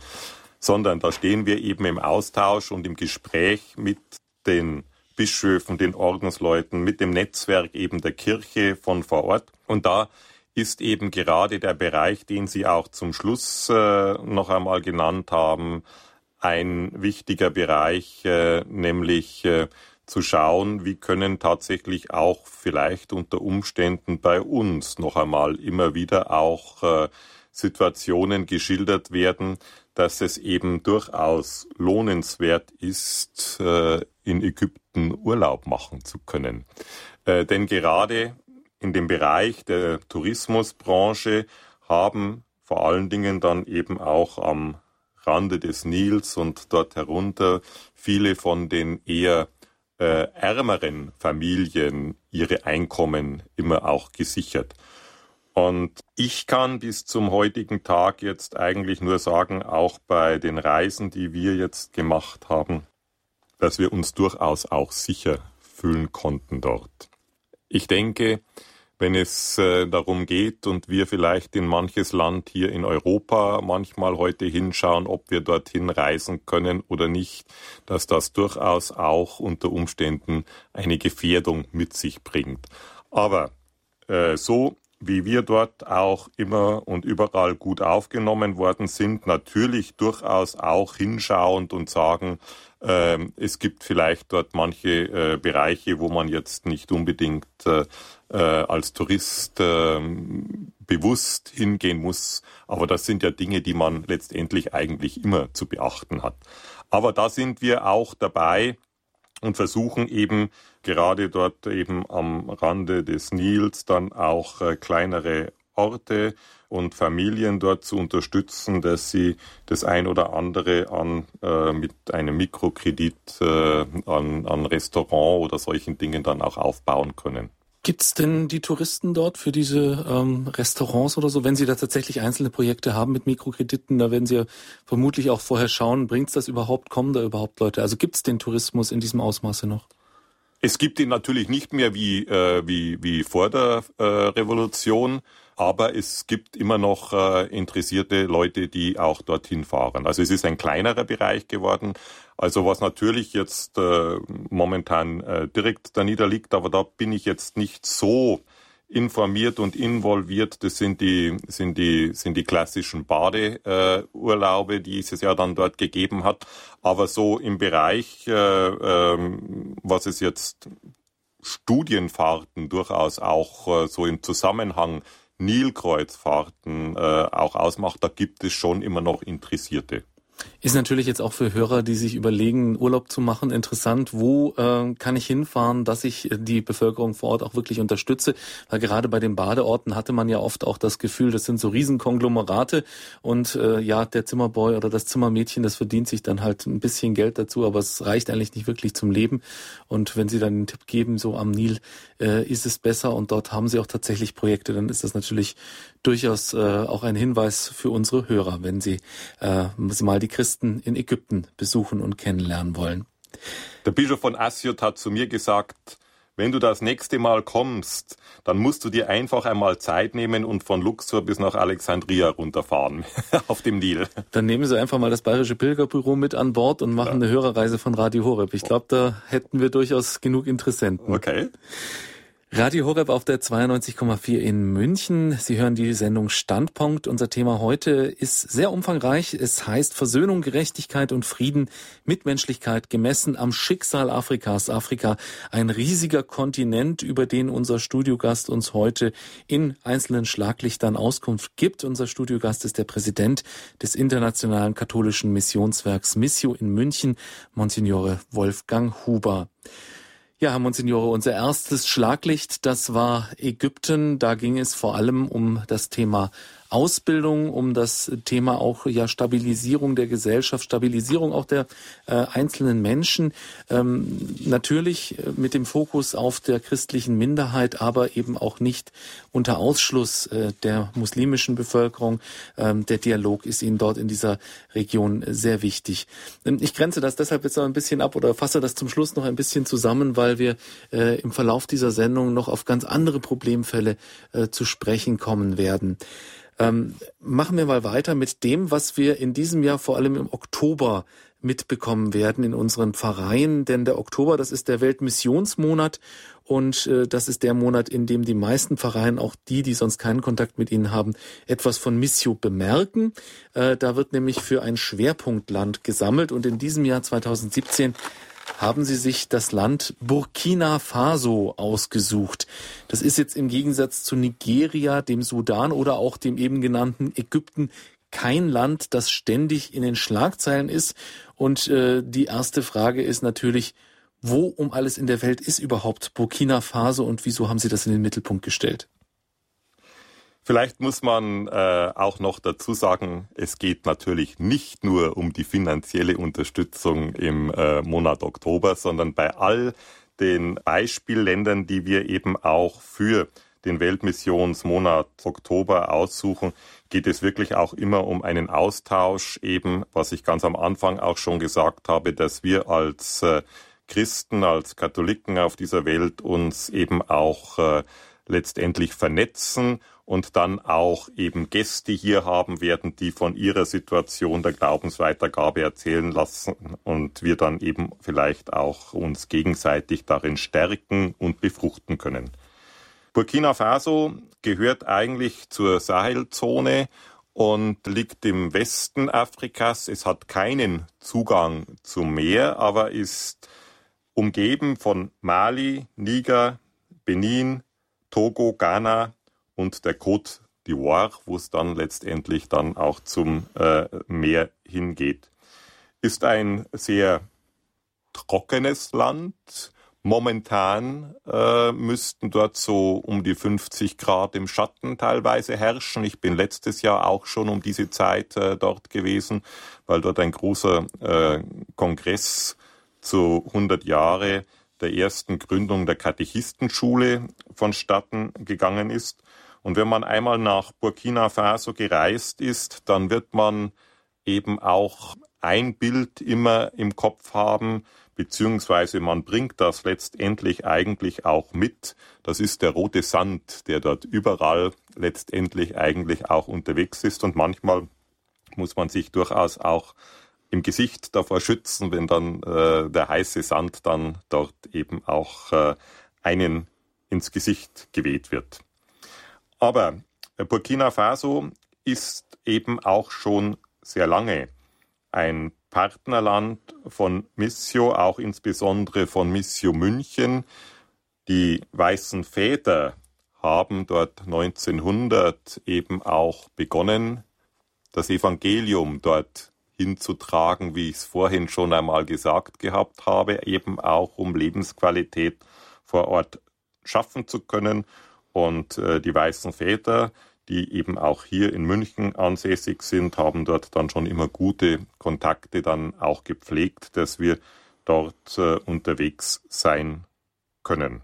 sondern da stehen wir eben im Austausch und im Gespräch mit den Bischöfen, den Ordensleuten, mit dem Netzwerk eben der Kirche von vor Ort. Und da ist eben gerade der Bereich, den Sie auch zum Schluss äh, noch einmal genannt haben, ein wichtiger Bereich, äh, nämlich äh, zu schauen, wie können tatsächlich auch vielleicht unter Umständen bei uns noch einmal immer wieder auch äh, Situationen geschildert werden, dass es eben durchaus lohnenswert ist, in Ägypten Urlaub machen zu können. Denn gerade in dem Bereich der Tourismusbranche haben vor allen Dingen dann eben auch am Rande des Nils und dort herunter viele von den eher äh, ärmeren Familien ihre Einkommen immer auch gesichert. Und ich kann bis zum heutigen Tag jetzt eigentlich nur sagen, auch bei den Reisen, die wir jetzt gemacht haben, dass wir uns durchaus auch sicher fühlen konnten dort. Ich denke, wenn es äh, darum geht und wir vielleicht in manches Land hier in Europa manchmal heute hinschauen, ob wir dorthin reisen können oder nicht, dass das durchaus auch unter Umständen eine Gefährdung mit sich bringt. Aber äh, so wie wir dort auch immer und überall gut aufgenommen worden sind, natürlich durchaus auch hinschauend und sagen, äh, es gibt vielleicht dort manche äh, Bereiche, wo man jetzt nicht unbedingt äh, äh, als Tourist äh, bewusst hingehen muss. Aber das sind ja Dinge, die man letztendlich eigentlich immer zu beachten hat. Aber da sind wir auch dabei und versuchen eben gerade dort eben am Rande des Nils dann auch äh, kleinere Orte und Familien dort zu unterstützen, dass sie das ein oder andere an äh, mit einem Mikrokredit äh, an, an Restaurant oder solchen Dingen dann auch aufbauen können. Gibt's denn die Touristen dort für diese ähm, Restaurants oder so? Wenn Sie da tatsächlich einzelne Projekte haben mit Mikrokrediten, da werden Sie ja vermutlich auch vorher schauen, bringt's das überhaupt, kommen da überhaupt Leute? Also gibt's den Tourismus in diesem Ausmaße noch? Es gibt ihn natürlich nicht mehr wie, äh, wie, wie vor der äh, Revolution, aber es gibt immer noch äh, interessierte Leute, die auch dorthin fahren. Also es ist ein kleinerer Bereich geworden, also was natürlich jetzt äh, momentan äh, direkt da niederliegt, aber da bin ich jetzt nicht so informiert und involviert. Das sind die, sind die, sind die klassischen Badeurlaube, äh, die es ja dann dort gegeben hat. Aber so im Bereich, äh, äh, was es jetzt Studienfahrten durchaus auch äh, so im Zusammenhang Nilkreuzfahrten äh, auch ausmacht, da gibt es schon immer noch Interessierte. Ist natürlich jetzt auch für Hörer, die sich überlegen, Urlaub zu machen, interessant. Wo äh, kann ich hinfahren, dass ich die Bevölkerung vor Ort auch wirklich unterstütze? Weil gerade bei den Badeorten hatte man ja oft auch das Gefühl, das sind so Riesenkonglomerate und äh, ja, der Zimmerboy oder das Zimmermädchen, das verdient sich dann halt ein bisschen Geld dazu, aber es reicht eigentlich nicht wirklich zum Leben. Und wenn Sie dann einen Tipp geben, so am Nil äh, ist es besser und dort haben Sie auch tatsächlich Projekte, dann ist das natürlich durchaus äh, auch ein Hinweis für unsere Hörer, wenn Sie äh, mal die Christen in Ägypten besuchen und kennenlernen wollen. Der Bischof von Asyut hat zu mir gesagt, wenn du das nächste Mal kommst, dann musst du dir einfach einmal Zeit nehmen und von Luxor bis nach Alexandria runterfahren auf dem Nil. Dann nehmen Sie einfach mal das Bayerische Pilgerbüro mit an Bord und machen ja. eine Hörerreise von Radio Horeb. Ich glaube, da hätten wir durchaus genug Interessenten. Okay. Radio Horeb auf der 92,4 in München. Sie hören die Sendung Standpunkt. Unser Thema heute ist sehr umfangreich. Es heißt Versöhnung, Gerechtigkeit und Frieden, Mitmenschlichkeit gemessen am Schicksal Afrikas. Afrika, ein riesiger Kontinent, über den unser Studiogast uns heute in einzelnen Schlaglichtern Auskunft gibt. Unser Studiogast ist der Präsident des Internationalen Katholischen Missionswerks Missio in München, Monsignore Wolfgang Huber. Ja, Herr Monsignore, unser erstes Schlaglicht, das war Ägypten. Da ging es vor allem um das Thema Ausbildung, um das Thema auch ja Stabilisierung der Gesellschaft, Stabilisierung auch der äh, einzelnen Menschen. Ähm, natürlich äh, mit dem Fokus auf der christlichen Minderheit, aber eben auch nicht unter Ausschluss äh, der muslimischen Bevölkerung. Ähm, der Dialog ist Ihnen dort in dieser Region sehr wichtig. Ähm, ich grenze das deshalb jetzt noch ein bisschen ab oder fasse das zum Schluss noch ein bisschen zusammen, weil wir äh, im Verlauf dieser Sendung noch auf ganz andere Problemfälle äh, zu sprechen kommen werden. Ähm, machen wir mal weiter mit dem, was wir in diesem Jahr vor allem im Oktober mitbekommen werden in unseren Pfarreien, denn der Oktober, das ist der Weltmissionsmonat und äh, das ist der Monat, in dem die meisten Pfarreien, auch die, die sonst keinen Kontakt mit ihnen haben, etwas von Missio bemerken. Äh, da wird nämlich für ein Schwerpunktland gesammelt und in diesem Jahr 2017 haben sie sich das Land Burkina Faso ausgesucht. Das ist jetzt im Gegensatz zu Nigeria, dem Sudan oder auch dem eben genannten Ägypten kein Land, das ständig in den Schlagzeilen ist. Und äh, die erste Frage ist natürlich, wo um alles in der Welt ist überhaupt Burkina Faso und wieso haben Sie das in den Mittelpunkt gestellt? Vielleicht muss man äh, auch noch dazu sagen, es geht natürlich nicht nur um die finanzielle Unterstützung im äh, Monat Oktober, sondern bei all den Beispielländern, die wir eben auch für den Weltmissionsmonat Oktober aussuchen, geht es wirklich auch immer um einen Austausch, eben was ich ganz am Anfang auch schon gesagt habe, dass wir als äh, Christen, als Katholiken auf dieser Welt uns eben auch äh, letztendlich vernetzen und dann auch eben Gäste hier haben werden, die von ihrer Situation der Glaubensweitergabe erzählen lassen und wir dann eben vielleicht auch uns gegenseitig darin stärken und befruchten können. Burkina Faso gehört eigentlich zur Sahelzone und liegt im Westen Afrikas. Es hat keinen Zugang zum Meer, aber ist umgeben von Mali, Niger, Benin, Togo, Ghana und der Côte d'Ivoire, wo es dann letztendlich dann auch zum äh, Meer hingeht. Ist ein sehr trockenes Land. Momentan äh, müssten dort so um die 50 Grad im Schatten teilweise herrschen. Ich bin letztes Jahr auch schon um diese Zeit äh, dort gewesen, weil dort ein großer äh, Kongress zu 100 Jahre der ersten Gründung der Katechistenschule vonstatten gegangen ist. Und wenn man einmal nach Burkina Faso gereist ist, dann wird man eben auch ein Bild immer im Kopf haben, beziehungsweise man bringt das letztendlich eigentlich auch mit. Das ist der rote Sand, der dort überall letztendlich eigentlich auch unterwegs ist. Und manchmal muss man sich durchaus auch im Gesicht davor schützen, wenn dann äh, der heiße Sand dann dort eben auch äh, einen ins Gesicht geweht wird. Aber Burkina Faso ist eben auch schon sehr lange ein Partnerland von Missio, auch insbesondere von Missio München. Die weißen Väter haben dort 1900 eben auch begonnen, das Evangelium dort hinzutragen, wie ich es vorhin schon einmal gesagt gehabt habe, eben auch um Lebensqualität vor Ort schaffen zu können und äh, die weißen Väter, die eben auch hier in München ansässig sind, haben dort dann schon immer gute Kontakte dann auch gepflegt, dass wir dort äh, unterwegs sein können.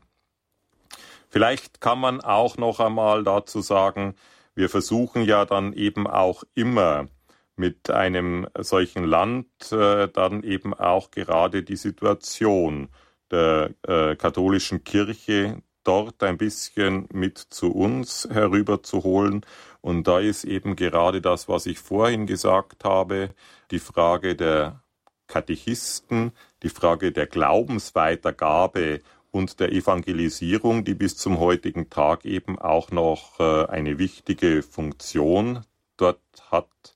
Vielleicht kann man auch noch einmal dazu sagen, wir versuchen ja dann eben auch immer mit einem solchen Land äh, dann eben auch gerade die Situation der äh, katholischen Kirche dort ein bisschen mit zu uns herüberzuholen. Und da ist eben gerade das, was ich vorhin gesagt habe, die Frage der Katechisten, die Frage der Glaubensweitergabe und der Evangelisierung, die bis zum heutigen Tag eben auch noch äh, eine wichtige Funktion dort hat.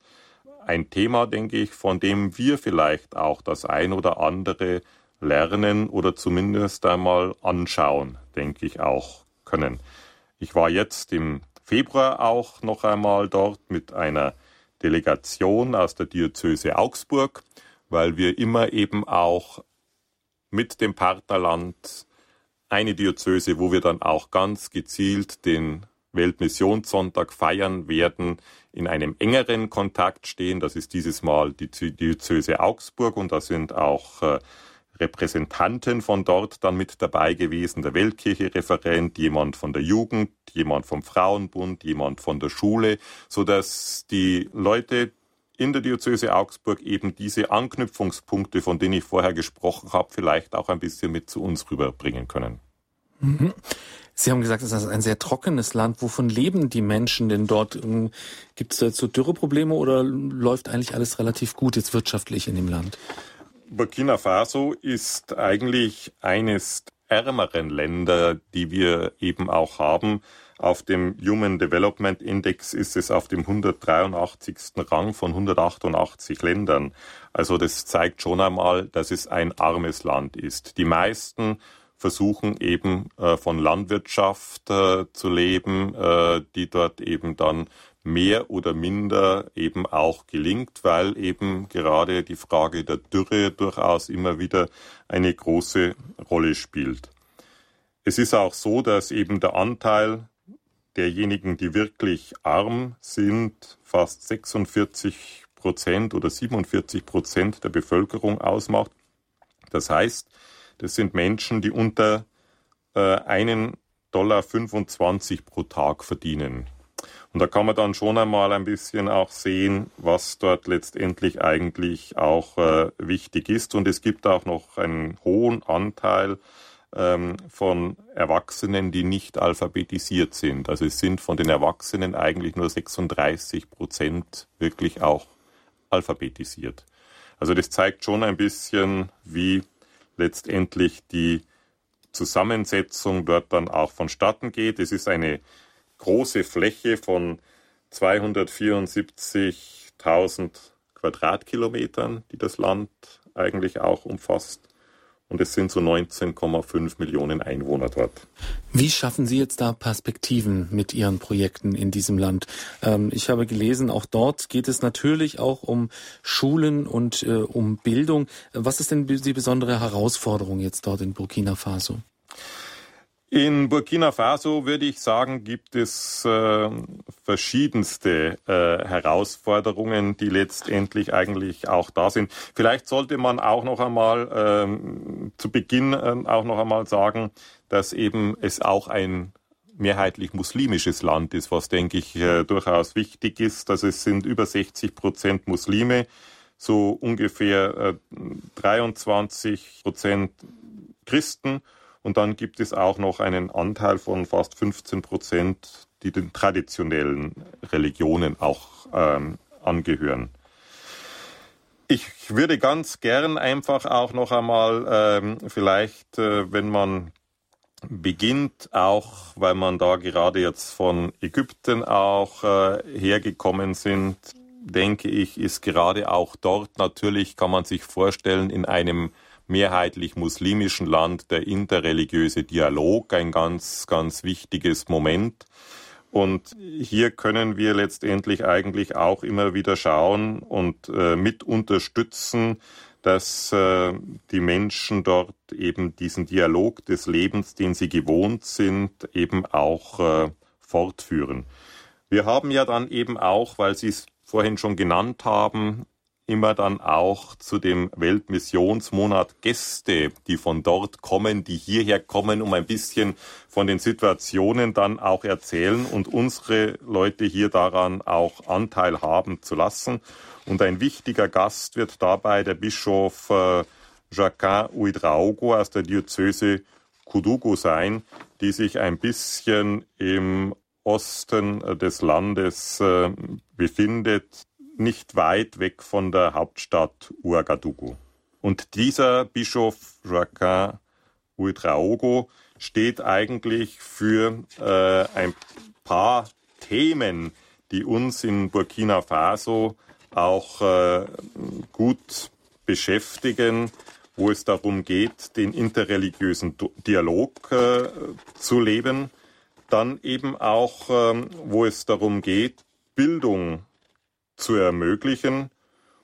Ein Thema, denke ich, von dem wir vielleicht auch das ein oder andere lernen oder zumindest einmal anschauen, denke ich auch können. Ich war jetzt im Februar auch noch einmal dort mit einer Delegation aus der Diözese Augsburg, weil wir immer eben auch mit dem Partnerland eine Diözese, wo wir dann auch ganz gezielt den Weltmissionssonntag feiern werden, in einem engeren Kontakt stehen. Das ist dieses Mal die Diözese Augsburg und da sind auch äh, Repräsentanten von dort dann mit dabei gewesen, der Weltkirche-Referent, jemand von der Jugend, jemand vom Frauenbund, jemand von der Schule, so dass die Leute in der Diözese Augsburg eben diese Anknüpfungspunkte, von denen ich vorher gesprochen habe, vielleicht auch ein bisschen mit zu uns rüberbringen können. Mhm. Sie haben gesagt, es ist ein sehr trockenes Land. Wovon leben die Menschen denn dort? Ähm, Gibt es dazu Dürreprobleme oder läuft eigentlich alles relativ gut jetzt wirtschaftlich in dem Land? Burkina Faso ist eigentlich eines ärmeren Länder, die wir eben auch haben. Auf dem Human Development Index ist es auf dem 183. Rang von 188 Ländern. Also das zeigt schon einmal, dass es ein armes Land ist. Die meisten versuchen eben äh, von Landwirtschaft äh, zu leben, äh, die dort eben dann mehr oder minder eben auch gelingt, weil eben gerade die Frage der Dürre durchaus immer wieder eine große Rolle spielt. Es ist auch so, dass eben der Anteil derjenigen, die wirklich arm sind, fast 46 Prozent oder 47 Prozent der Bevölkerung ausmacht. Das heißt, das sind Menschen, die unter äh, einen Dollar 25 pro Tag verdienen. Und da kann man dann schon einmal ein bisschen auch sehen, was dort letztendlich eigentlich auch äh, wichtig ist. Und es gibt auch noch einen hohen Anteil ähm, von Erwachsenen, die nicht alphabetisiert sind. Also es sind von den Erwachsenen eigentlich nur 36 Prozent wirklich auch alphabetisiert. Also das zeigt schon ein bisschen, wie letztendlich die Zusammensetzung dort dann auch vonstatten geht. Es ist eine große Fläche von 274.000 Quadratkilometern, die das Land eigentlich auch umfasst und es sind so 19,5 Millionen Einwohner dort. Wie schaffen Sie jetzt da Perspektiven mit Ihren Projekten in diesem Land? Ähm, ich habe gelesen, auch dort geht es natürlich auch um Schulen und äh, um Bildung. Was ist denn die besondere Herausforderung jetzt dort in Burkina Faso? In Burkina Faso würde ich sagen, gibt es äh, verschiedenste äh, Herausforderungen, die letztendlich eigentlich auch da sind. Vielleicht sollte man auch noch einmal ähm, zu Beginn äh, auch noch einmal sagen, dass eben es auch ein mehrheitlich muslimisches Land ist, was denke ich äh, durchaus wichtig ist. Also es sind über 60 Prozent Muslime, so ungefähr 23 äh, Prozent Christen und dann gibt es auch noch einen Anteil von fast 15 Prozent, die den traditionellen Religionen auch ähm, angehören. Ich würde ganz gern einfach auch noch einmal ähm, vielleicht, äh, wenn man beginnt, auch weil man da gerade jetzt von Ägypten auch äh, hergekommen sind, denke ich, ist gerade auch dort natürlich, kann man sich vorstellen, in einem mehrheitlich muslimischen Land der interreligiöse Dialog ein ganz, ganz wichtiges Moment. Und hier können wir letztendlich eigentlich auch immer wieder schauen und äh, mit unterstützen, dass äh, die Menschen dort eben diesen Dialog des Lebens, den sie gewohnt sind, eben auch äh, fortführen. Wir haben ja dann eben auch, weil Sie es vorhin schon genannt haben, immer dann auch zu dem Weltmissionsmonat Gäste, die von dort kommen, die hierher kommen, um ein bisschen von den Situationen dann auch erzählen und unsere Leute hier daran auch Anteil haben zu lassen. Und ein wichtiger Gast wird dabei der Bischof äh, Jacquin Uidraogo aus der Diözese Kudugu sein, die sich ein bisschen im Osten des Landes äh, befindet, nicht weit weg von der Hauptstadt Ouagadougou. Und dieser Bischof Joaquin Ouedraogo steht eigentlich für äh, ein paar Themen, die uns in Burkina Faso auch äh, gut beschäftigen, wo es darum geht, den interreligiösen Dialog äh, zu leben. Dann eben auch, ähm, wo es darum geht, Bildung zu ermöglichen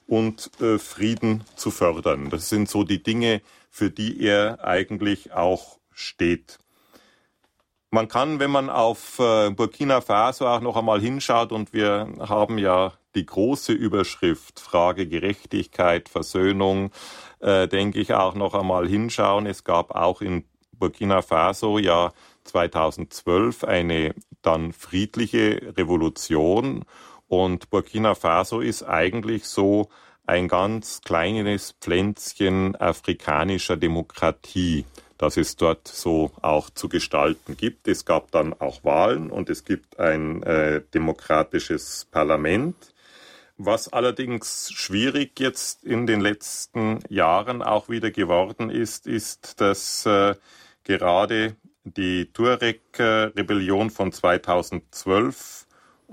und äh, Frieden zu fördern. Das sind so die Dinge, für die er eigentlich auch steht. Man kann, wenn man auf äh, Burkina Faso auch noch einmal hinschaut, und wir haben ja die große Überschrift Frage Gerechtigkeit, Versöhnung, äh, denke ich auch noch einmal hinschauen. Es gab auch in Burkina Faso ja 2012 eine dann friedliche Revolution und Burkina Faso ist eigentlich so ein ganz kleines Pflänzchen afrikanischer Demokratie. dass es dort so auch zu gestalten gibt. Es gab dann auch Wahlen und es gibt ein äh, demokratisches Parlament. Was allerdings schwierig jetzt in den letzten Jahren auch wieder geworden ist, ist, dass äh, gerade die Tuareg-Rebellion von 2012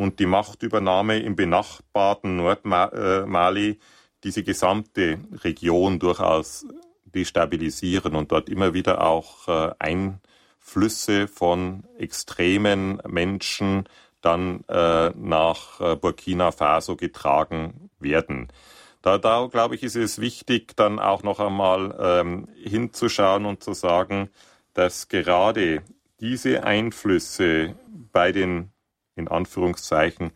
und die Machtübernahme im benachbarten Nordmali diese gesamte Region durchaus destabilisieren und dort immer wieder auch äh, Einflüsse von extremen Menschen dann äh, nach äh, Burkina Faso getragen werden. Da, da glaube ich, ist es wichtig, dann auch noch einmal ähm, hinzuschauen und zu sagen, dass gerade diese Einflüsse bei den in Anführungszeichen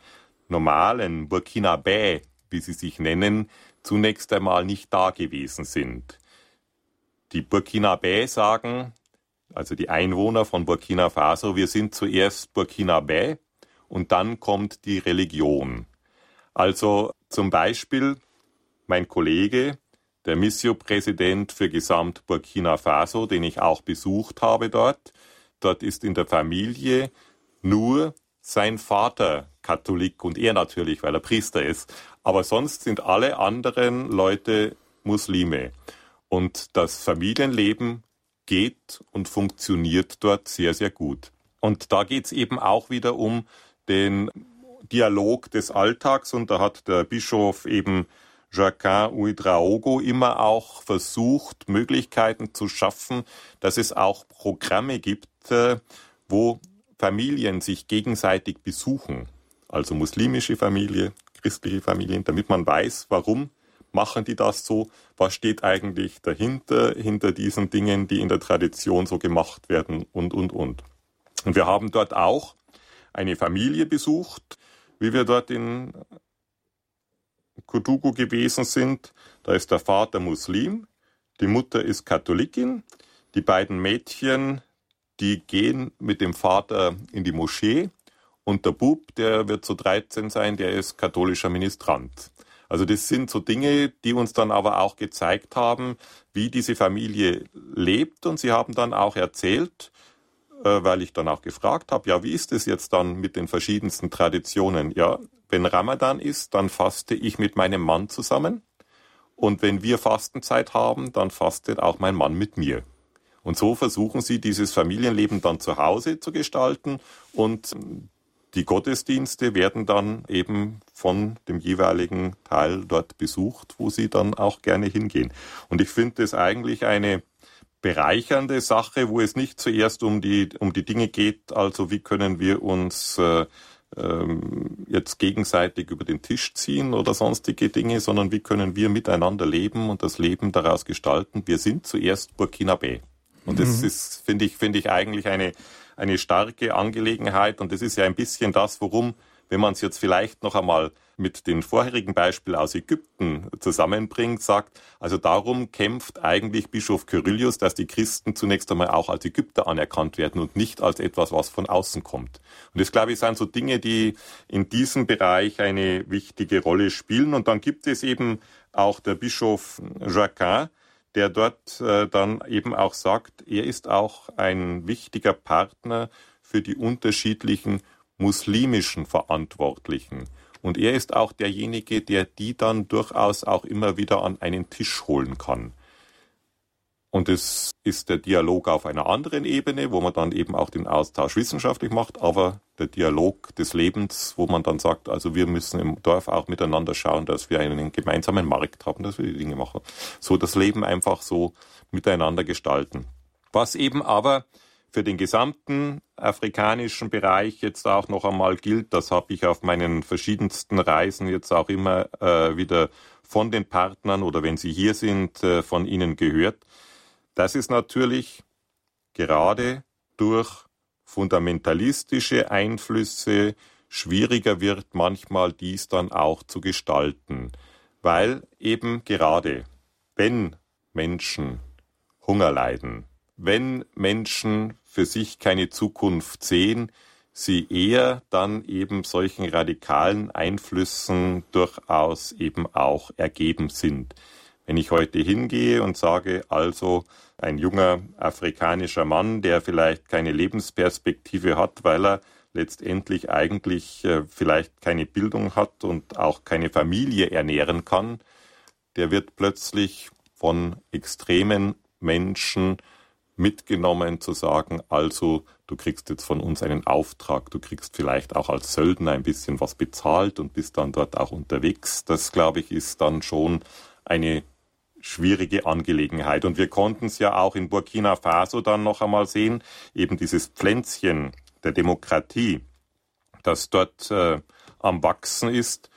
normalen Burkinabé, wie sie sich nennen, zunächst einmal nicht da gewesen sind. Die Burkinabé sagen, also die Einwohner von Burkina Faso, wir sind zuerst Burkinabé und dann kommt die Religion. Also zum Beispiel mein Kollege, der Missio-Präsident für Gesamt Burkina Faso, den ich auch besucht habe dort. Dort ist in der Familie nur sein Vater Katholik und er natürlich, weil er Priester ist. Aber sonst sind alle anderen Leute Muslime. Und das Familienleben geht und funktioniert dort sehr, sehr gut. Und da geht es eben auch wieder um den Dialog des Alltags und da hat der Bischof eben Jacquin Ouidraogo immer auch versucht, Möglichkeiten zu schaffen, dass es auch Programme gibt, äh, wo Familien sich gegenseitig besuchen. Also muslimische Familie, christliche Familien, damit man weiß, warum machen die das so, was steht eigentlich dahinter, hinter diesen Dingen, die in der Tradition so gemacht werden und, und, und. Und wir haben dort auch eine Familie besucht, wie wir dort in Kutugu gewesen sind. Da ist der Vater Muslim, die Mutter ist Katholikin, die beiden Mädchen, die gehen mit dem Vater in die Moschee und der Bub, der wird so 13 sein, der ist katholischer Ministrant. Also das sind so Dinge, die uns dann aber auch gezeigt haben, wie diese Familie lebt und sie haben dann auch erzählt, äh, weil ich dann auch gefragt habe, ja, wie ist es jetzt dann mit den verschiedensten Traditionen? Ja, wenn Ramadan ist, dann faste ich mit meinem Mann zusammen. Und wenn wir Fastenzeit haben, dann fastet auch mein Mann mit mir. Und so versuchen sie, dieses Familienleben dann zu Hause zu gestalten. Und die Gottesdienste werden dann eben von dem jeweiligen Teil dort besucht, wo sie dann auch gerne hingehen. Und ich finde es eigentlich eine bereichernde Sache, wo es nicht zuerst um die, um die Dinge geht, also wie können wir uns äh, ähm, jetzt gegenseitig über den Tisch ziehen oder sonstige Dinge, sondern wie können wir miteinander leben und das Leben daraus gestalten. Wir sind zuerst Burkinabé. Und das mhm. ist, finde ich, finde ich eigentlich eine, eine starke Angelegenheit. Und das ist ja ein bisschen das, worum wenn man es jetzt vielleicht noch einmal mit den vorherigen Beispielen aus Ägypten zusammenbringt, sagt, also darum kämpft eigentlich Bischof Kyrillius, dass die Christen zunächst einmal auch als Ägypter anerkannt werden und nicht als etwas, was von außen kommt. Und das, glaube ich, sind so Dinge, die in diesem Bereich eine wichtige Rolle spielen. Und dann gibt es eben auch der Bischof Jacquin, der dort äh, dann eben auch sagt, er ist auch ein wichtiger Partner für die unterschiedlichen muslimischen Verantwortlichen. Und er ist auch derjenige, der die dann durchaus auch immer wieder an einen Tisch holen kann. Und es ist der Dialog auf einer anderen Ebene, wo man dann eben auch den Austausch wissenschaftlich macht, aber der Dialog des Lebens, wo man dann sagt, also wir müssen im Dorf auch miteinander schauen, dass wir einen gemeinsamen Markt haben, dass wir die Dinge machen. So das Leben einfach so miteinander gestalten. Was eben aber für den gesamten afrikanischen Bereich jetzt auch noch einmal gilt, das habe ich auf meinen verschiedensten Reisen jetzt auch immer äh, wieder von den Partnern oder wenn sie hier sind, äh, von ihnen gehört. Das ist natürlich gerade durch fundamentalistische Einflüsse schwieriger wird manchmal dies dann auch zu gestalten, weil eben gerade wenn Menschen Hunger leiden, wenn Menschen für sich keine Zukunft sehen, sie eher dann eben solchen radikalen Einflüssen durchaus eben auch ergeben sind. Wenn ich heute hingehe und sage, also ein junger afrikanischer Mann, der vielleicht keine Lebensperspektive hat, weil er letztendlich eigentlich äh, vielleicht keine Bildung hat und auch keine Familie ernähren kann, der wird plötzlich von extremen Menschen mitgenommen zu sagen, also du kriegst jetzt von uns einen Auftrag, du kriegst vielleicht auch als Söldner ein bisschen was bezahlt und bist dann dort auch unterwegs. Das, glaube ich, ist dann schon eine schwierige Angelegenheit. Und wir konnten es ja auch in Burkina Faso dann noch einmal sehen, eben dieses Pflänzchen der Demokratie, das dort äh, am Wachsen ist,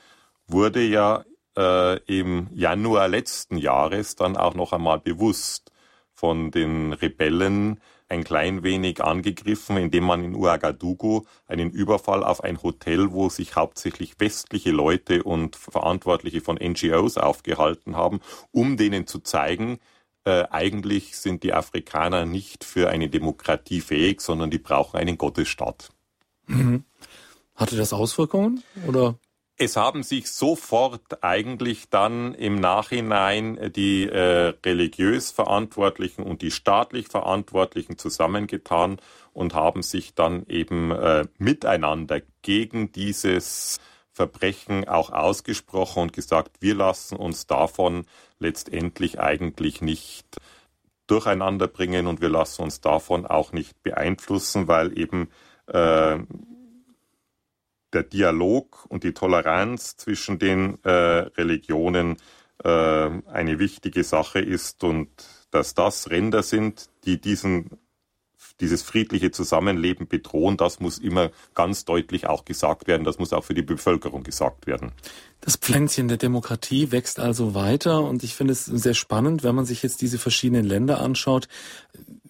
wurde ja äh, im Januar letzten Jahres dann auch noch einmal bewusst von den Rebellen ein klein wenig angegriffen, indem man in Ouagadougou einen Überfall auf ein Hotel, wo sich hauptsächlich westliche Leute und Verantwortliche von NGOs aufgehalten haben, um denen zu zeigen, äh, eigentlich sind die Afrikaner nicht für eine Demokratie fähig, sondern die brauchen einen Gottesstaat. Mhm. Hatte das Auswirkungen oder? Es haben sich sofort eigentlich dann im Nachhinein die äh, religiös Verantwortlichen und die staatlich Verantwortlichen zusammengetan und haben sich dann eben äh, miteinander gegen dieses Verbrechen auch ausgesprochen und gesagt, wir lassen uns davon letztendlich eigentlich nicht durcheinander bringen und wir lassen uns davon auch nicht beeinflussen, weil eben äh, der Dialog und die Toleranz zwischen den äh, Religionen äh, eine wichtige Sache ist und dass das Ränder sind, die diesen dieses friedliche Zusammenleben bedrohen, das muss immer ganz deutlich auch gesagt werden. Das muss auch für die Bevölkerung gesagt werden. Das Pflänzchen der Demokratie wächst also weiter und ich finde es sehr spannend, wenn man sich jetzt diese verschiedenen Länder anschaut,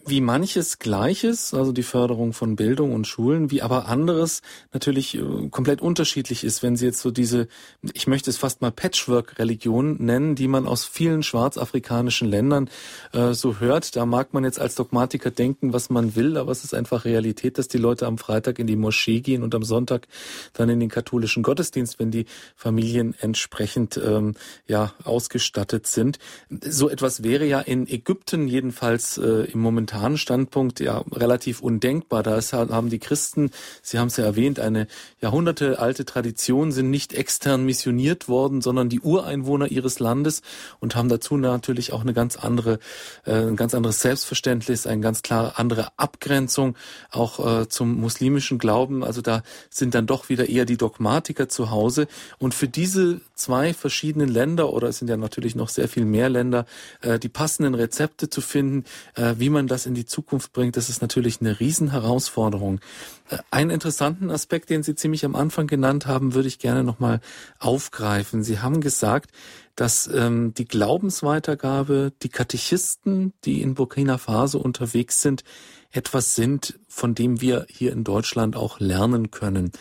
wie manches Gleiches, also die Förderung von Bildung und Schulen, wie aber anderes natürlich äh, komplett unterschiedlich ist, wenn Sie jetzt so diese, ich möchte es fast mal Patchwork-Religion nennen, die man aus vielen schwarzafrikanischen Ländern äh, so hört. Da mag man jetzt als Dogmatiker denken, was man will, aber es ist einfach Realität, dass die Leute am Freitag in die Moschee gehen und am Sonntag dann in den katholischen Gottesdienst, wenn die Familien entsprechend ähm, ja ausgestattet sind. So etwas wäre ja in Ägypten jedenfalls äh, im Moment Standpunkt ja relativ undenkbar. Da haben die Christen, Sie haben es ja erwähnt, eine jahrhundertealte Tradition, sind nicht extern missioniert worden, sondern die Ureinwohner ihres Landes und haben dazu natürlich auch eine ganz andere, äh, ein ganz anderes Selbstverständnis, eine ganz klare andere Abgrenzung auch äh, zum muslimischen Glauben. Also da sind dann doch wieder eher die Dogmatiker zu Hause. Und für diese zwei verschiedenen Länder, oder es sind ja natürlich noch sehr viel mehr Länder, äh, die passenden Rezepte zu finden, wie man das in die Zukunft bringt, das ist natürlich eine Riesenherausforderung. Äh, einen interessanten Aspekt, den Sie ziemlich am Anfang genannt haben, würde ich gerne nochmal aufgreifen. Sie haben gesagt, dass ähm, die Glaubensweitergabe, die Katechisten, die in Burkina Faso unterwegs sind, etwas sind, von dem wir hier in Deutschland auch lernen können.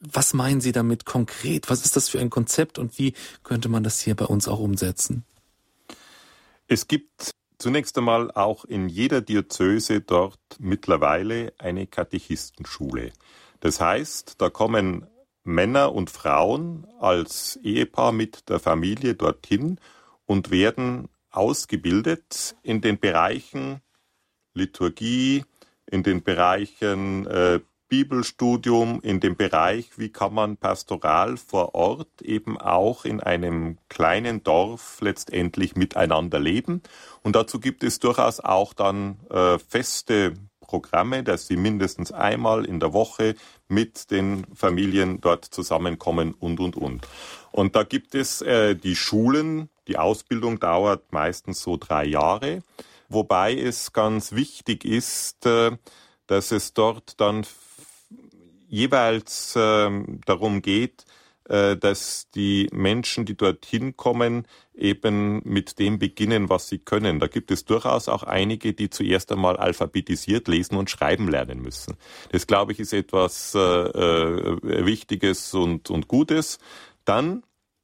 Was meinen Sie damit konkret? Was ist das für ein Konzept und wie könnte man das hier bei uns auch umsetzen? Es gibt Zunächst einmal auch in jeder Diözese dort mittlerweile eine Katechistenschule. Das heißt, da kommen Männer und Frauen als Ehepaar mit der Familie dorthin und werden ausgebildet in den Bereichen Liturgie, in den Bereichen äh, Bibelstudium in dem Bereich, wie kann man pastoral vor Ort eben auch in einem kleinen Dorf letztendlich miteinander leben. Und dazu gibt es durchaus auch dann äh, feste Programme, dass sie mindestens einmal in der Woche mit den Familien dort zusammenkommen und, und, und. Und da gibt es äh, die Schulen, die Ausbildung dauert meistens so drei Jahre, wobei es ganz wichtig ist, äh, dass es dort dann jeweils äh, darum geht, äh, dass die Menschen, die dorthin kommen, eben mit dem beginnen, was sie können. Da gibt es durchaus auch einige, die zuerst einmal alphabetisiert lesen und schreiben lernen müssen. Das, glaube ich, ist etwas äh, äh, Wichtiges und, und Gutes. Dann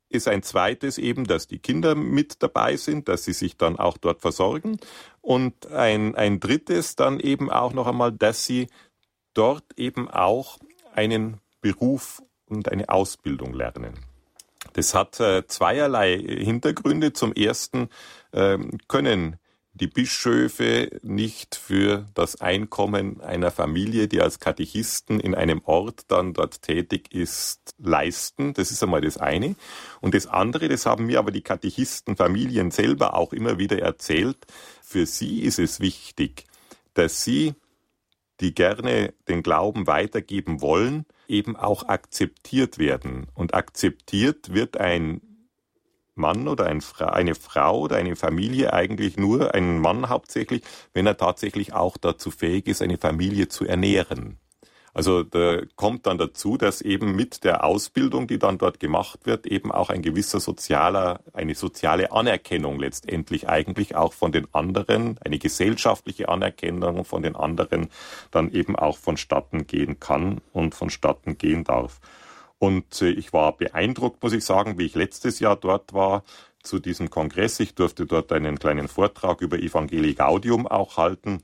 ist ein zweites eben, dass die Kinder mit dabei sind, dass sie sich dann auch dort versorgen. Und ein, ein drittes dann eben auch noch einmal, dass sie dort eben auch einen Beruf und eine Ausbildung lernen. Das hat äh, zweierlei Hintergründe. Zum ersten äh, können die Bischöfe nicht für das Einkommen einer Familie, die als Katechisten in einem Ort dann dort tätig ist, leisten. Das ist einmal das eine. Und das andere, das haben mir aber die Katechistenfamilien selber auch immer wieder erzählt, für sie ist es wichtig, dass sie, die gerne den Glauben weitergeben wollen, eben auch akzeptiert werden. Und akzeptiert wird ein Mann oder ein Fra eine Frau oder eine Familie eigentlich nur, ein Mann hauptsächlich, wenn er tatsächlich auch dazu fähig ist, eine Familie zu ernähren. Also da kommt dann dazu, dass eben mit der Ausbildung, die dann dort gemacht wird, eben auch ein gewisser sozialer, eine soziale Anerkennung letztendlich eigentlich auch von den anderen, eine gesellschaftliche Anerkennung von den anderen dann eben auch vonstatten gehen kann und vonstatten gehen darf. Und äh, ich war beeindruckt, muss ich sagen, wie ich letztes Jahr dort war zu diesem Kongress. Ich durfte dort einen kleinen Vortrag über Evangelii Gaudium auch halten.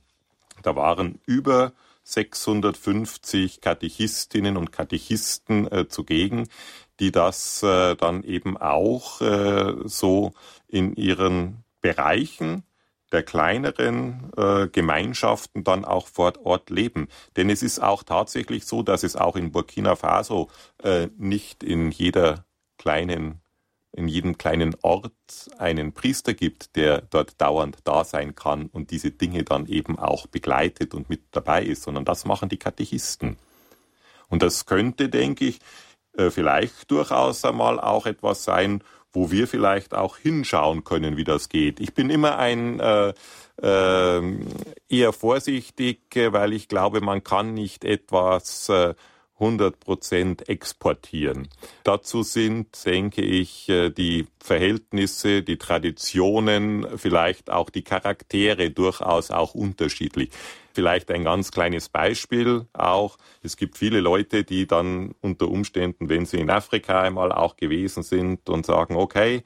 Da waren über 650 Katechistinnen und Katechisten äh, zugegen, die das äh, dann eben auch äh, so in ihren Bereichen der kleineren äh, Gemeinschaften dann auch vor Ort leben. Denn es ist auch tatsächlich so, dass es auch in Burkina Faso äh, nicht in jeder kleinen in jedem kleinen Ort einen Priester gibt, der dort dauernd da sein kann und diese Dinge dann eben auch begleitet und mit dabei ist, sondern das machen die Katechisten. Und das könnte, denke ich, äh, vielleicht durchaus einmal auch etwas sein, wo wir vielleicht auch hinschauen können, wie das geht. Ich bin immer ein äh, äh, eher vorsichtig, weil ich glaube, man kann nicht etwas äh, 100 Prozent exportieren. Dazu sind, denke ich, äh, die Verhältnisse, die Traditionen, vielleicht auch die Charaktere durchaus auch unterschiedlich. Vielleicht ein ganz kleines Beispiel auch. Es gibt viele Leute, die dann unter Umständen, wenn sie in Afrika einmal auch gewesen sind und sagen, okay,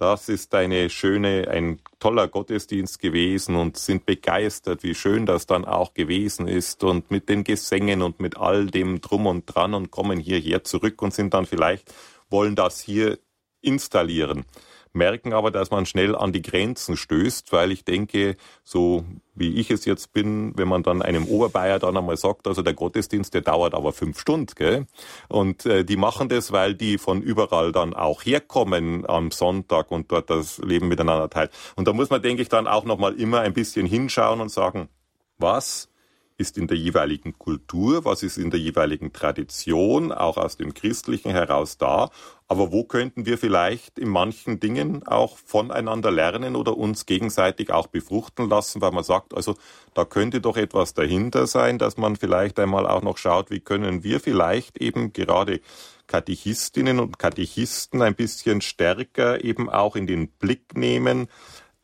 das ist eine schöne, ein toller Gottesdienst gewesen und sind begeistert, wie schön das dann auch gewesen ist. Und mit den Gesängen und mit all dem drum und dran und kommen hierher zurück und sind dann vielleicht, wollen das hier installieren merken aber, dass man schnell an die Grenzen stößt, weil ich denke, so wie ich es jetzt bin, wenn man dann einem Oberbayer dann einmal sagt, also der Gottesdienst, der dauert aber fünf Stunden, gell? Und äh, die machen das, weil die von überall dann auch herkommen am Sonntag und dort das Leben miteinander teilen. Und da muss man, denke ich, dann auch nochmal immer ein bisschen hinschauen und sagen, was ist in der jeweiligen Kultur, was ist in der jeweiligen Tradition, auch aus dem Christlichen heraus da. Aber wo könnten wir vielleicht in manchen Dingen auch voneinander lernen oder uns gegenseitig auch befruchten lassen, weil man sagt, also da könnte doch etwas dahinter sein, dass man vielleicht einmal auch noch schaut, wie können wir vielleicht eben gerade Katechistinnen und Katechisten ein bisschen stärker eben auch in den Blick nehmen,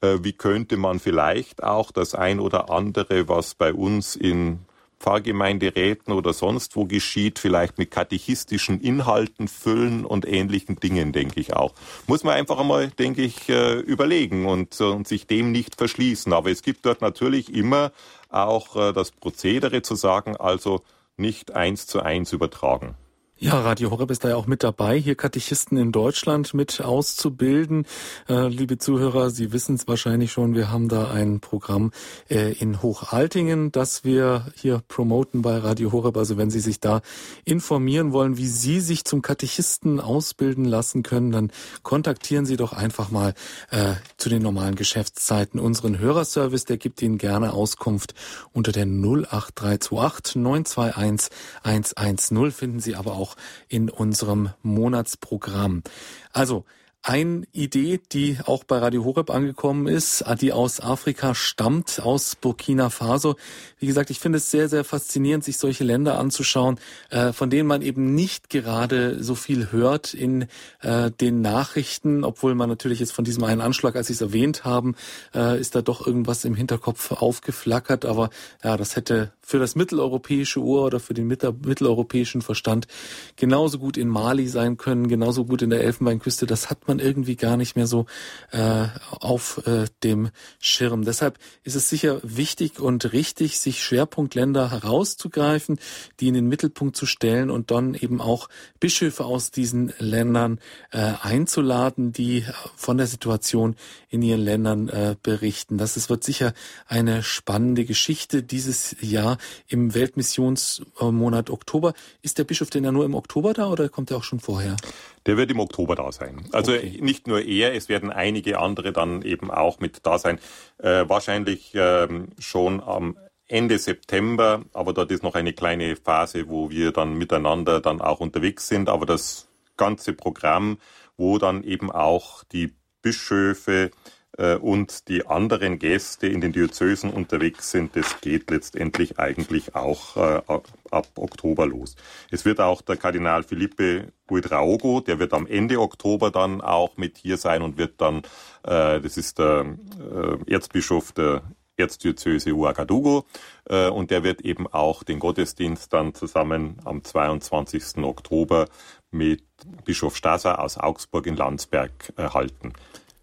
wie könnte man vielleicht auch das ein oder andere, was bei uns in Pfarrgemeinderäten oder sonst wo geschieht, vielleicht mit katechistischen Inhalten füllen und ähnlichen Dingen, denke ich auch. Muss man einfach einmal, denke ich, äh, überlegen und, und sich dem nicht verschließen. Aber es gibt dort natürlich immer auch äh, das Prozedere zu sagen, also nicht eins zu eins übertragen. Ja, Radio Horeb ist da ja auch mit dabei, hier Katechisten in Deutschland mit auszubilden. Äh, liebe Zuhörer, Sie wissen es wahrscheinlich schon, wir haben da ein Programm äh, in Hochaltingen, das wir hier promoten bei Radio Horeb. Also wenn Sie sich da informieren wollen, wie Sie sich zum Katechisten ausbilden lassen können, dann kontaktieren Sie doch einfach mal äh, zu den normalen Geschäftszeiten unseren Hörerservice. Der gibt Ihnen gerne Auskunft unter der 08328 921 110. Finden Sie aber auch auch in unserem Monatsprogramm. Also eine Idee, die auch bei Radio Horeb angekommen ist, die aus Afrika stammt, aus Burkina Faso. Wie gesagt, ich finde es sehr, sehr faszinierend, sich solche Länder anzuschauen, äh, von denen man eben nicht gerade so viel hört in äh, den Nachrichten, obwohl man natürlich jetzt von diesem einen Anschlag, als Sie es erwähnt haben, äh, ist da doch irgendwas im Hinterkopf aufgeflackert. Aber ja, das hätte für das mitteleuropäische Ohr oder für den mitteleuropäischen Verstand genauso gut in Mali sein können, genauso gut in der Elfenbeinküste. Das hat man irgendwie gar nicht mehr so äh, auf äh, dem Schirm. Deshalb ist es sicher wichtig und richtig, sich Schwerpunktländer herauszugreifen, die in den Mittelpunkt zu stellen und dann eben auch Bischöfe aus diesen Ländern äh, einzuladen, die von der Situation in ihren Ländern äh, berichten. Das ist, wird sicher eine spannende Geschichte dieses Jahr im Weltmissionsmonat Oktober. Ist der Bischof denn ja nur im Oktober da oder kommt er auch schon vorher? Der wird im Oktober da sein. Also okay. nicht nur er, es werden einige andere dann eben auch mit da sein. Äh, wahrscheinlich ähm, schon am Ende September, aber dort ist noch eine kleine Phase, wo wir dann miteinander dann auch unterwegs sind. Aber das ganze Programm, wo dann eben auch die Bischöfe und die anderen Gäste in den Diözesen unterwegs sind, das geht letztendlich eigentlich auch äh, ab Oktober los. Es wird auch der Kardinal Felipe Buitraogo, der wird am Ende Oktober dann auch mit hier sein und wird dann, äh, das ist der äh, Erzbischof der Erzdiözese Ouagadougou äh, und der wird eben auch den Gottesdienst dann zusammen am 22. Oktober mit Bischof Stasser aus Augsburg in Landsberg erhalten.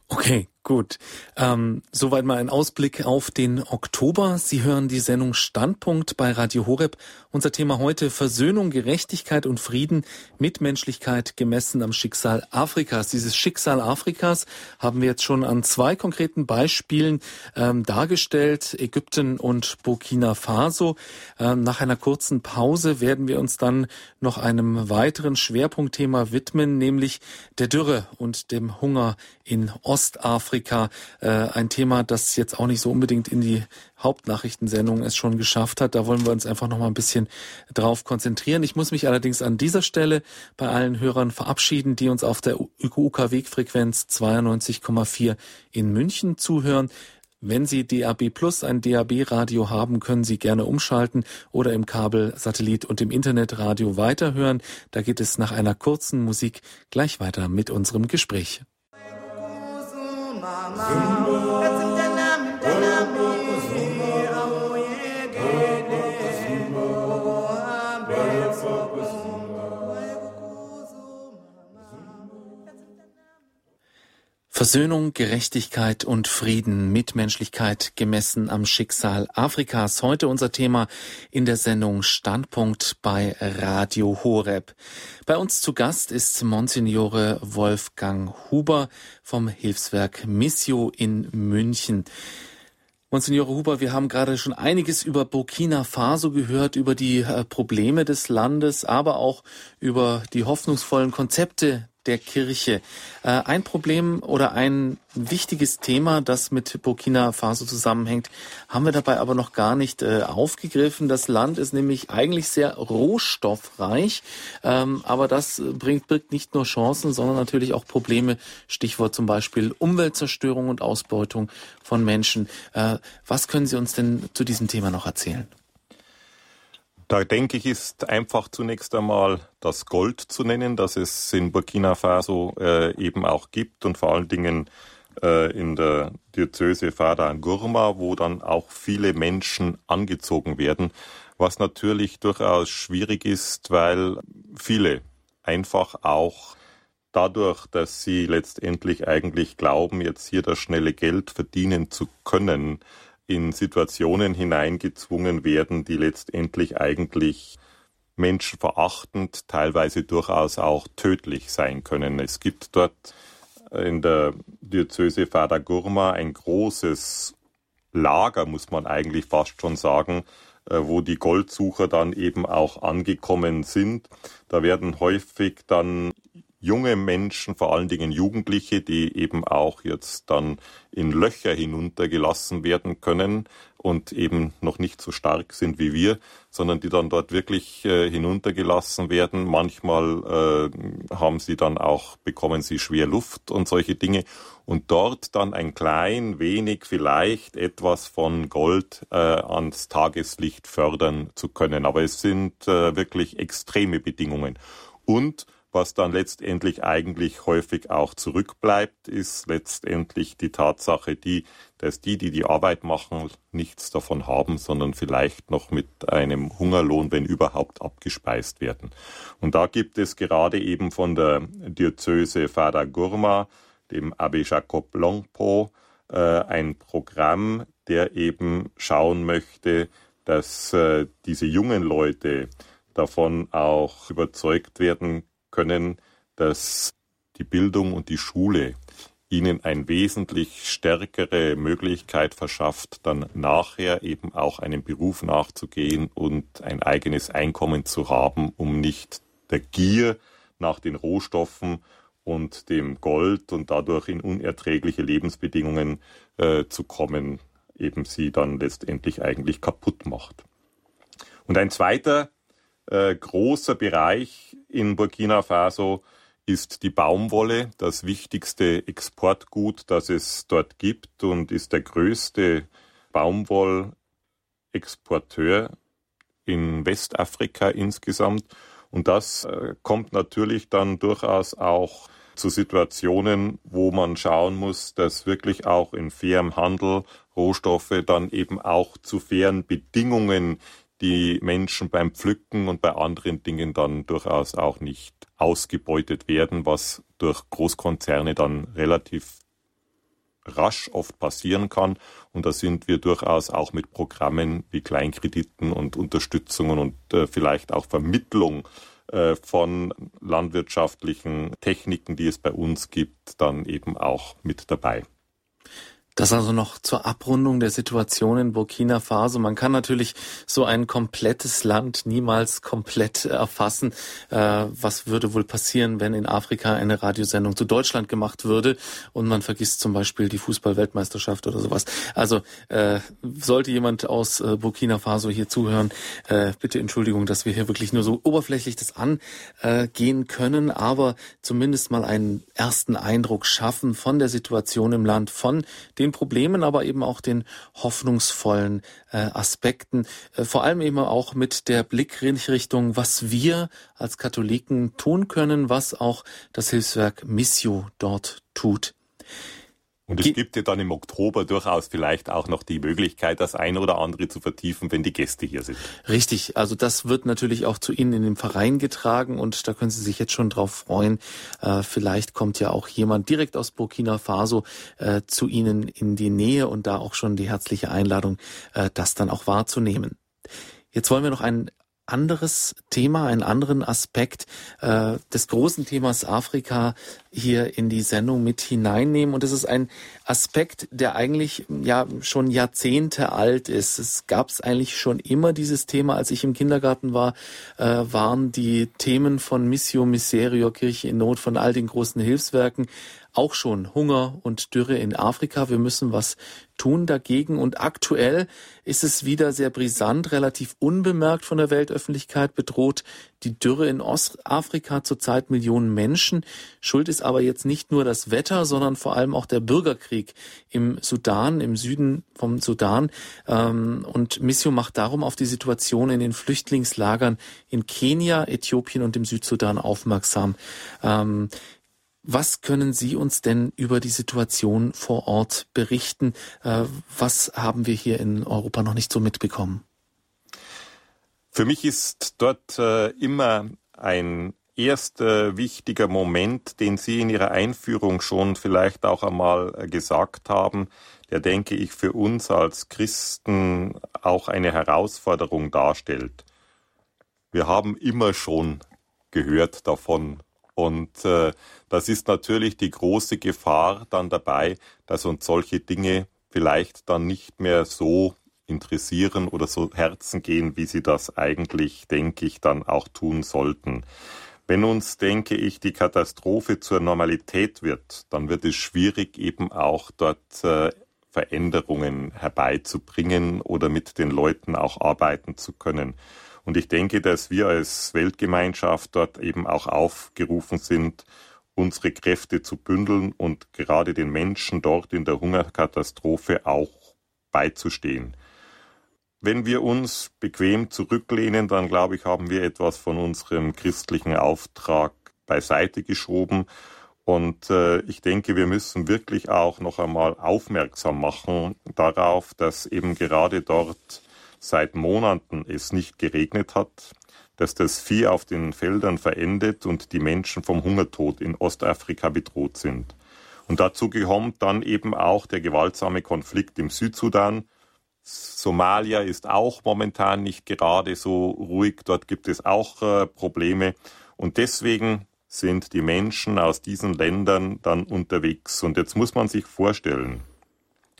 Okay, Gut, ähm, soweit mal ein Ausblick auf den Oktober. Sie hören die Sendung Standpunkt bei Radio Horeb. Unser Thema heute Versöhnung, Gerechtigkeit und Frieden, Mitmenschlichkeit gemessen am Schicksal Afrikas. Dieses Schicksal Afrikas haben wir jetzt schon an zwei konkreten Beispielen ähm, dargestellt, Ägypten und Burkina Faso. Ähm, nach einer kurzen Pause werden wir uns dann noch einem weiteren Schwerpunktthema widmen, nämlich der Dürre und dem Hunger in Ostafrika. Afrika, äh, ein Thema, das jetzt auch nicht so unbedingt in die Hauptnachrichtensendung es schon geschafft hat. Da wollen wir uns einfach noch mal ein bisschen drauf konzentrieren. Ich muss mich allerdings an dieser Stelle bei allen Hörern verabschieden, die uns auf der UK-Wegfrequenz 92,4 in München zuhören. Wenn Sie DAB Plus, ein DAB-Radio haben, können Sie gerne umschalten oder im Kabel, Satellit und im Internetradio weiterhören. Da geht es nach einer kurzen Musik gleich weiter mit unserem Gespräch. mama. Zumba. Versöhnung, Gerechtigkeit und Frieden, Mitmenschlichkeit gemessen am Schicksal Afrikas. Heute unser Thema in der Sendung Standpunkt bei Radio Horeb. Bei uns zu Gast ist Monsignore Wolfgang Huber vom Hilfswerk Missio in München. Monsignore Huber, wir haben gerade schon einiges über Burkina Faso gehört, über die äh, Probleme des Landes, aber auch über die hoffnungsvollen Konzepte der Kirche. Äh, ein Problem oder ein wichtiges Thema, das mit Burkina Faso zusammenhängt, haben wir dabei aber noch gar nicht äh, aufgegriffen. Das Land ist nämlich eigentlich sehr rohstoffreich, ähm, aber das bringt, birgt nicht nur Chancen, sondern natürlich auch Probleme. Stichwort zum Beispiel Umweltzerstörung und Ausbeutung von Menschen. Äh, was können Sie uns denn zu diesem Thema noch erzählen? Da denke ich, ist einfach zunächst einmal das Gold zu nennen, das es in Burkina Faso äh, eben auch gibt und vor allen Dingen äh, in der Diözese Fada Ngurma, wo dann auch viele Menschen angezogen werden, was natürlich durchaus schwierig ist, weil viele einfach auch dadurch, dass sie letztendlich eigentlich glauben, jetzt hier das schnelle Geld verdienen zu können, in Situationen hineingezwungen werden, die letztendlich eigentlich menschenverachtend, teilweise durchaus auch tödlich sein können. Es gibt dort in der Diözese Fada Gurma ein großes Lager, muss man eigentlich fast schon sagen, äh, wo die Goldsucher dann eben auch angekommen sind. Da werden häufig dann junge Menschen, vor allen Dingen Jugendliche, die eben auch jetzt dann in Löcher hinuntergelassen werden können und eben noch nicht so stark sind wie wir, sondern die dann dort wirklich äh, hinuntergelassen werden. Manchmal äh, haben sie dann auch, bekommen sie schwer Luft und solche Dinge. Und dort dann ein klein wenig vielleicht etwas von Gold äh, ans Tageslicht fördern zu können. Aber es sind äh, wirklich extreme Bedingungen. Und Was dann letztendlich eigentlich häufig auch zurückbleibt, ist letztendlich die Tatsache, die, dass die, die die Arbeit machen, nichts davon haben, sondern vielleicht noch mit einem Hungerlohn, wenn überhaupt, abgespeist werden. Und da gibt es gerade eben von der Diözese Fada Gurma, dem Abbé Jacob Longpo, äh, ein Programm, der eben schauen möchte, dass äh, diese jungen Leute davon auch überzeugt werden können, dass die Bildung und die Schule ihnen eine wesentlich stärkere Möglichkeit verschafft, dann nachher eben auch einem Beruf nachzugehen und ein eigenes Einkommen zu haben, um nicht der Gier nach den Rohstoffen und dem Gold und dadurch in unerträgliche Lebensbedingungen äh, zu kommen, eben sie dann letztendlich eigentlich kaputt macht. Und ein zweiter äh, großer Bereich in Burkina Faso ist die Baumwolle, das wichtigste Exportgut, das es dort gibt und ist der größte Baumwollexporteur in Westafrika insgesamt. Und das äh, kommt natürlich dann durchaus auch zu Situationen, wo man schauen muss, dass wirklich auch in fairem Handel Rohstoffe dann eben auch zu fairen Bedingungen die Menschen beim Pflücken und bei anderen Dingen dann durchaus auch nicht ausgebeutet werden, was durch Großkonzerne dann relativ rasch oft passieren kann. Und da sind wir durchaus auch mit Programmen wie Kleinkrediten und Unterstützungen und äh, vielleicht auch Vermittlung äh, von landwirtschaftlichen Techniken, die es bei uns gibt, dann eben auch mit dabei. Das also noch zur Abrundung der Situation in Burkina Faso. Man kann natürlich so ein komplettes Land niemals komplett erfassen. Äh, was würde wohl passieren, wenn in Afrika eine Radiosendung zu Deutschland gemacht würde und man vergisst zum Beispiel die Fußballweltmeisterschaft oder sowas. Also äh, sollte jemand aus äh, Burkina Faso hier zuhören, äh, bitte Entschuldigung, dass wir hier wirklich nur so oberflächlich das angehen können, aber zumindest mal einen ersten Eindruck schaffen von der Situation im Land, von den Problemen, aber eben auch den hoffnungsvollen äh, Aspekten. Äh, vor allem eben auch mit der Blickrichtung, was wir als Katholiken tun können, was auch das Hilfswerk Missio dort tut. Und es gibt ja dann im Oktober durchaus vielleicht auch noch die Möglichkeit, das eine oder andere zu vertiefen, wenn die Gäste hier sind. Richtig, also das wird natürlich auch zu Ihnen in den Verein getragen und da können Sie sich jetzt schon drauf freuen. Äh, vielleicht kommt ja auch jemand direkt aus Burkina Faso äh, zu Ihnen in die Nähe und da auch schon die herzliche Einladung, äh, das dann auch wahrzunehmen. Jetzt wollen wir noch einen anderes Thema, einen anderen Aspekt äh, des großen Themas Afrika hier in die Sendung mit hineinnehmen. Und das ist ein Aspekt, der eigentlich ja schon Jahrzehnte alt ist. Es gab es eigentlich schon immer dieses Thema. Als ich im Kindergarten war, äh, waren die Themen von Missio Miserio, Kirche in Not, von all den großen Hilfswerken auch schon Hunger und Dürre in Afrika. Wir müssen was tun dagegen. Und aktuell ist es wieder sehr brisant, relativ unbemerkt von der Weltöffentlichkeit bedroht die Dürre in Ostafrika zurzeit Millionen Menschen. Schuld ist aber jetzt nicht nur das Wetter, sondern vor allem auch der Bürgerkrieg im Sudan, im Süden vom Sudan. Ähm, und Missio macht darum auf die Situation in den Flüchtlingslagern in Kenia, Äthiopien und dem Südsudan aufmerksam. Was können Sie uns denn über die Situation vor Ort berichten? Äh, was haben wir hier in Europa noch nicht so mitbekommen? Für mich ist dort äh, immer ein erster wichtiger Moment, den Sie in Ihrer Einführung schon vielleicht auch einmal äh, gesagt haben, der denke ich für uns als Christen auch eine Herausforderung darstellt. Wir haben immer schon gehört davon, und äh, das ist natürlich die große Gefahr dann dabei, dass uns solche Dinge vielleicht dann nicht mehr so interessieren oder so Herzen gehen, wie sie das eigentlich, denke ich, dann auch tun sollten. Wenn uns, denke ich, die Katastrophe zur Normalität wird, dann wird es schwierig, eben auch dort äh, Veränderungen herbeizubringen oder mit den Leuten auch arbeiten zu können. Und ich denke, dass wir als Weltgemeinschaft dort eben auch aufgerufen sind, unsere Kräfte zu bündeln und gerade den Menschen dort in der Hungerkatastrophe auch beizustehen. Wenn wir uns bequem zurücklehnen, dann glaube ich, haben wir etwas von unserem christlichen Auftrag beiseite geschoben. Und äh, ich denke, wir müssen wirklich auch noch einmal aufmerksam machen darauf, dass eben gerade dort seit Monaten es nicht geregnet hat, dass das Vieh auf den Feldern verendet und die Menschen vom Hungertod in Ostafrika bedroht sind. Und dazu kommt dann eben auch der gewaltsame Konflikt im Südsudan. Somalia ist auch momentan nicht gerade so ruhig, dort gibt es auch äh, Probleme. Und deswegen sind die Menschen aus diesen Ländern dann unterwegs. Und jetzt muss man sich vorstellen,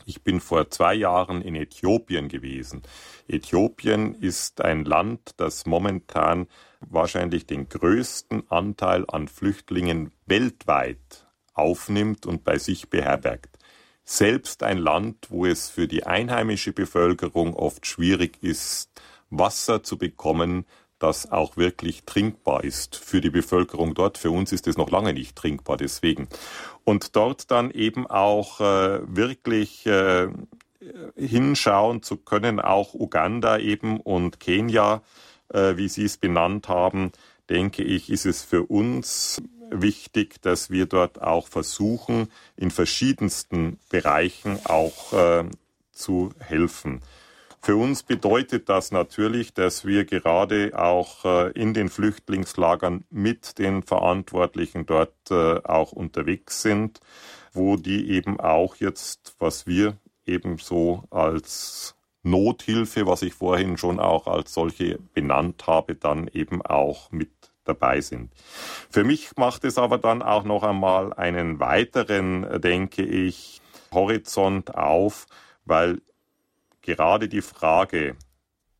ich bin vor zwei Jahren in Äthiopien gewesen. Äthiopien ist ein Land, das momentan wahrscheinlich den größten Anteil an Flüchtlingen weltweit aufnimmt und bei sich beherbergt. Selbst ein Land, wo es für die einheimische Bevölkerung oft schwierig ist, Wasser zu bekommen, das auch wirklich trinkbar ist für die Bevölkerung dort. Für uns ist es noch lange nicht trinkbar, deswegen. Und dort dann eben auch äh, wirklich äh, hinschauen zu können, auch Uganda eben und Kenia, äh, wie Sie es benannt haben, denke ich, ist es für uns wichtig, dass wir dort auch versuchen, in verschiedensten Bereichen auch äh, zu helfen. Für uns bedeutet das natürlich, dass wir gerade auch äh, in den Flüchtlingslagern mit den Verantwortlichen dort äh, auch unterwegs sind, wo die eben auch jetzt, was wir eben so als Nothilfe, was ich vorhin schon auch als solche benannt habe, dann eben auch mit dabei sind. Für mich macht es aber dann auch noch einmal einen weiteren, denke ich, Horizont auf, weil gerade die Frage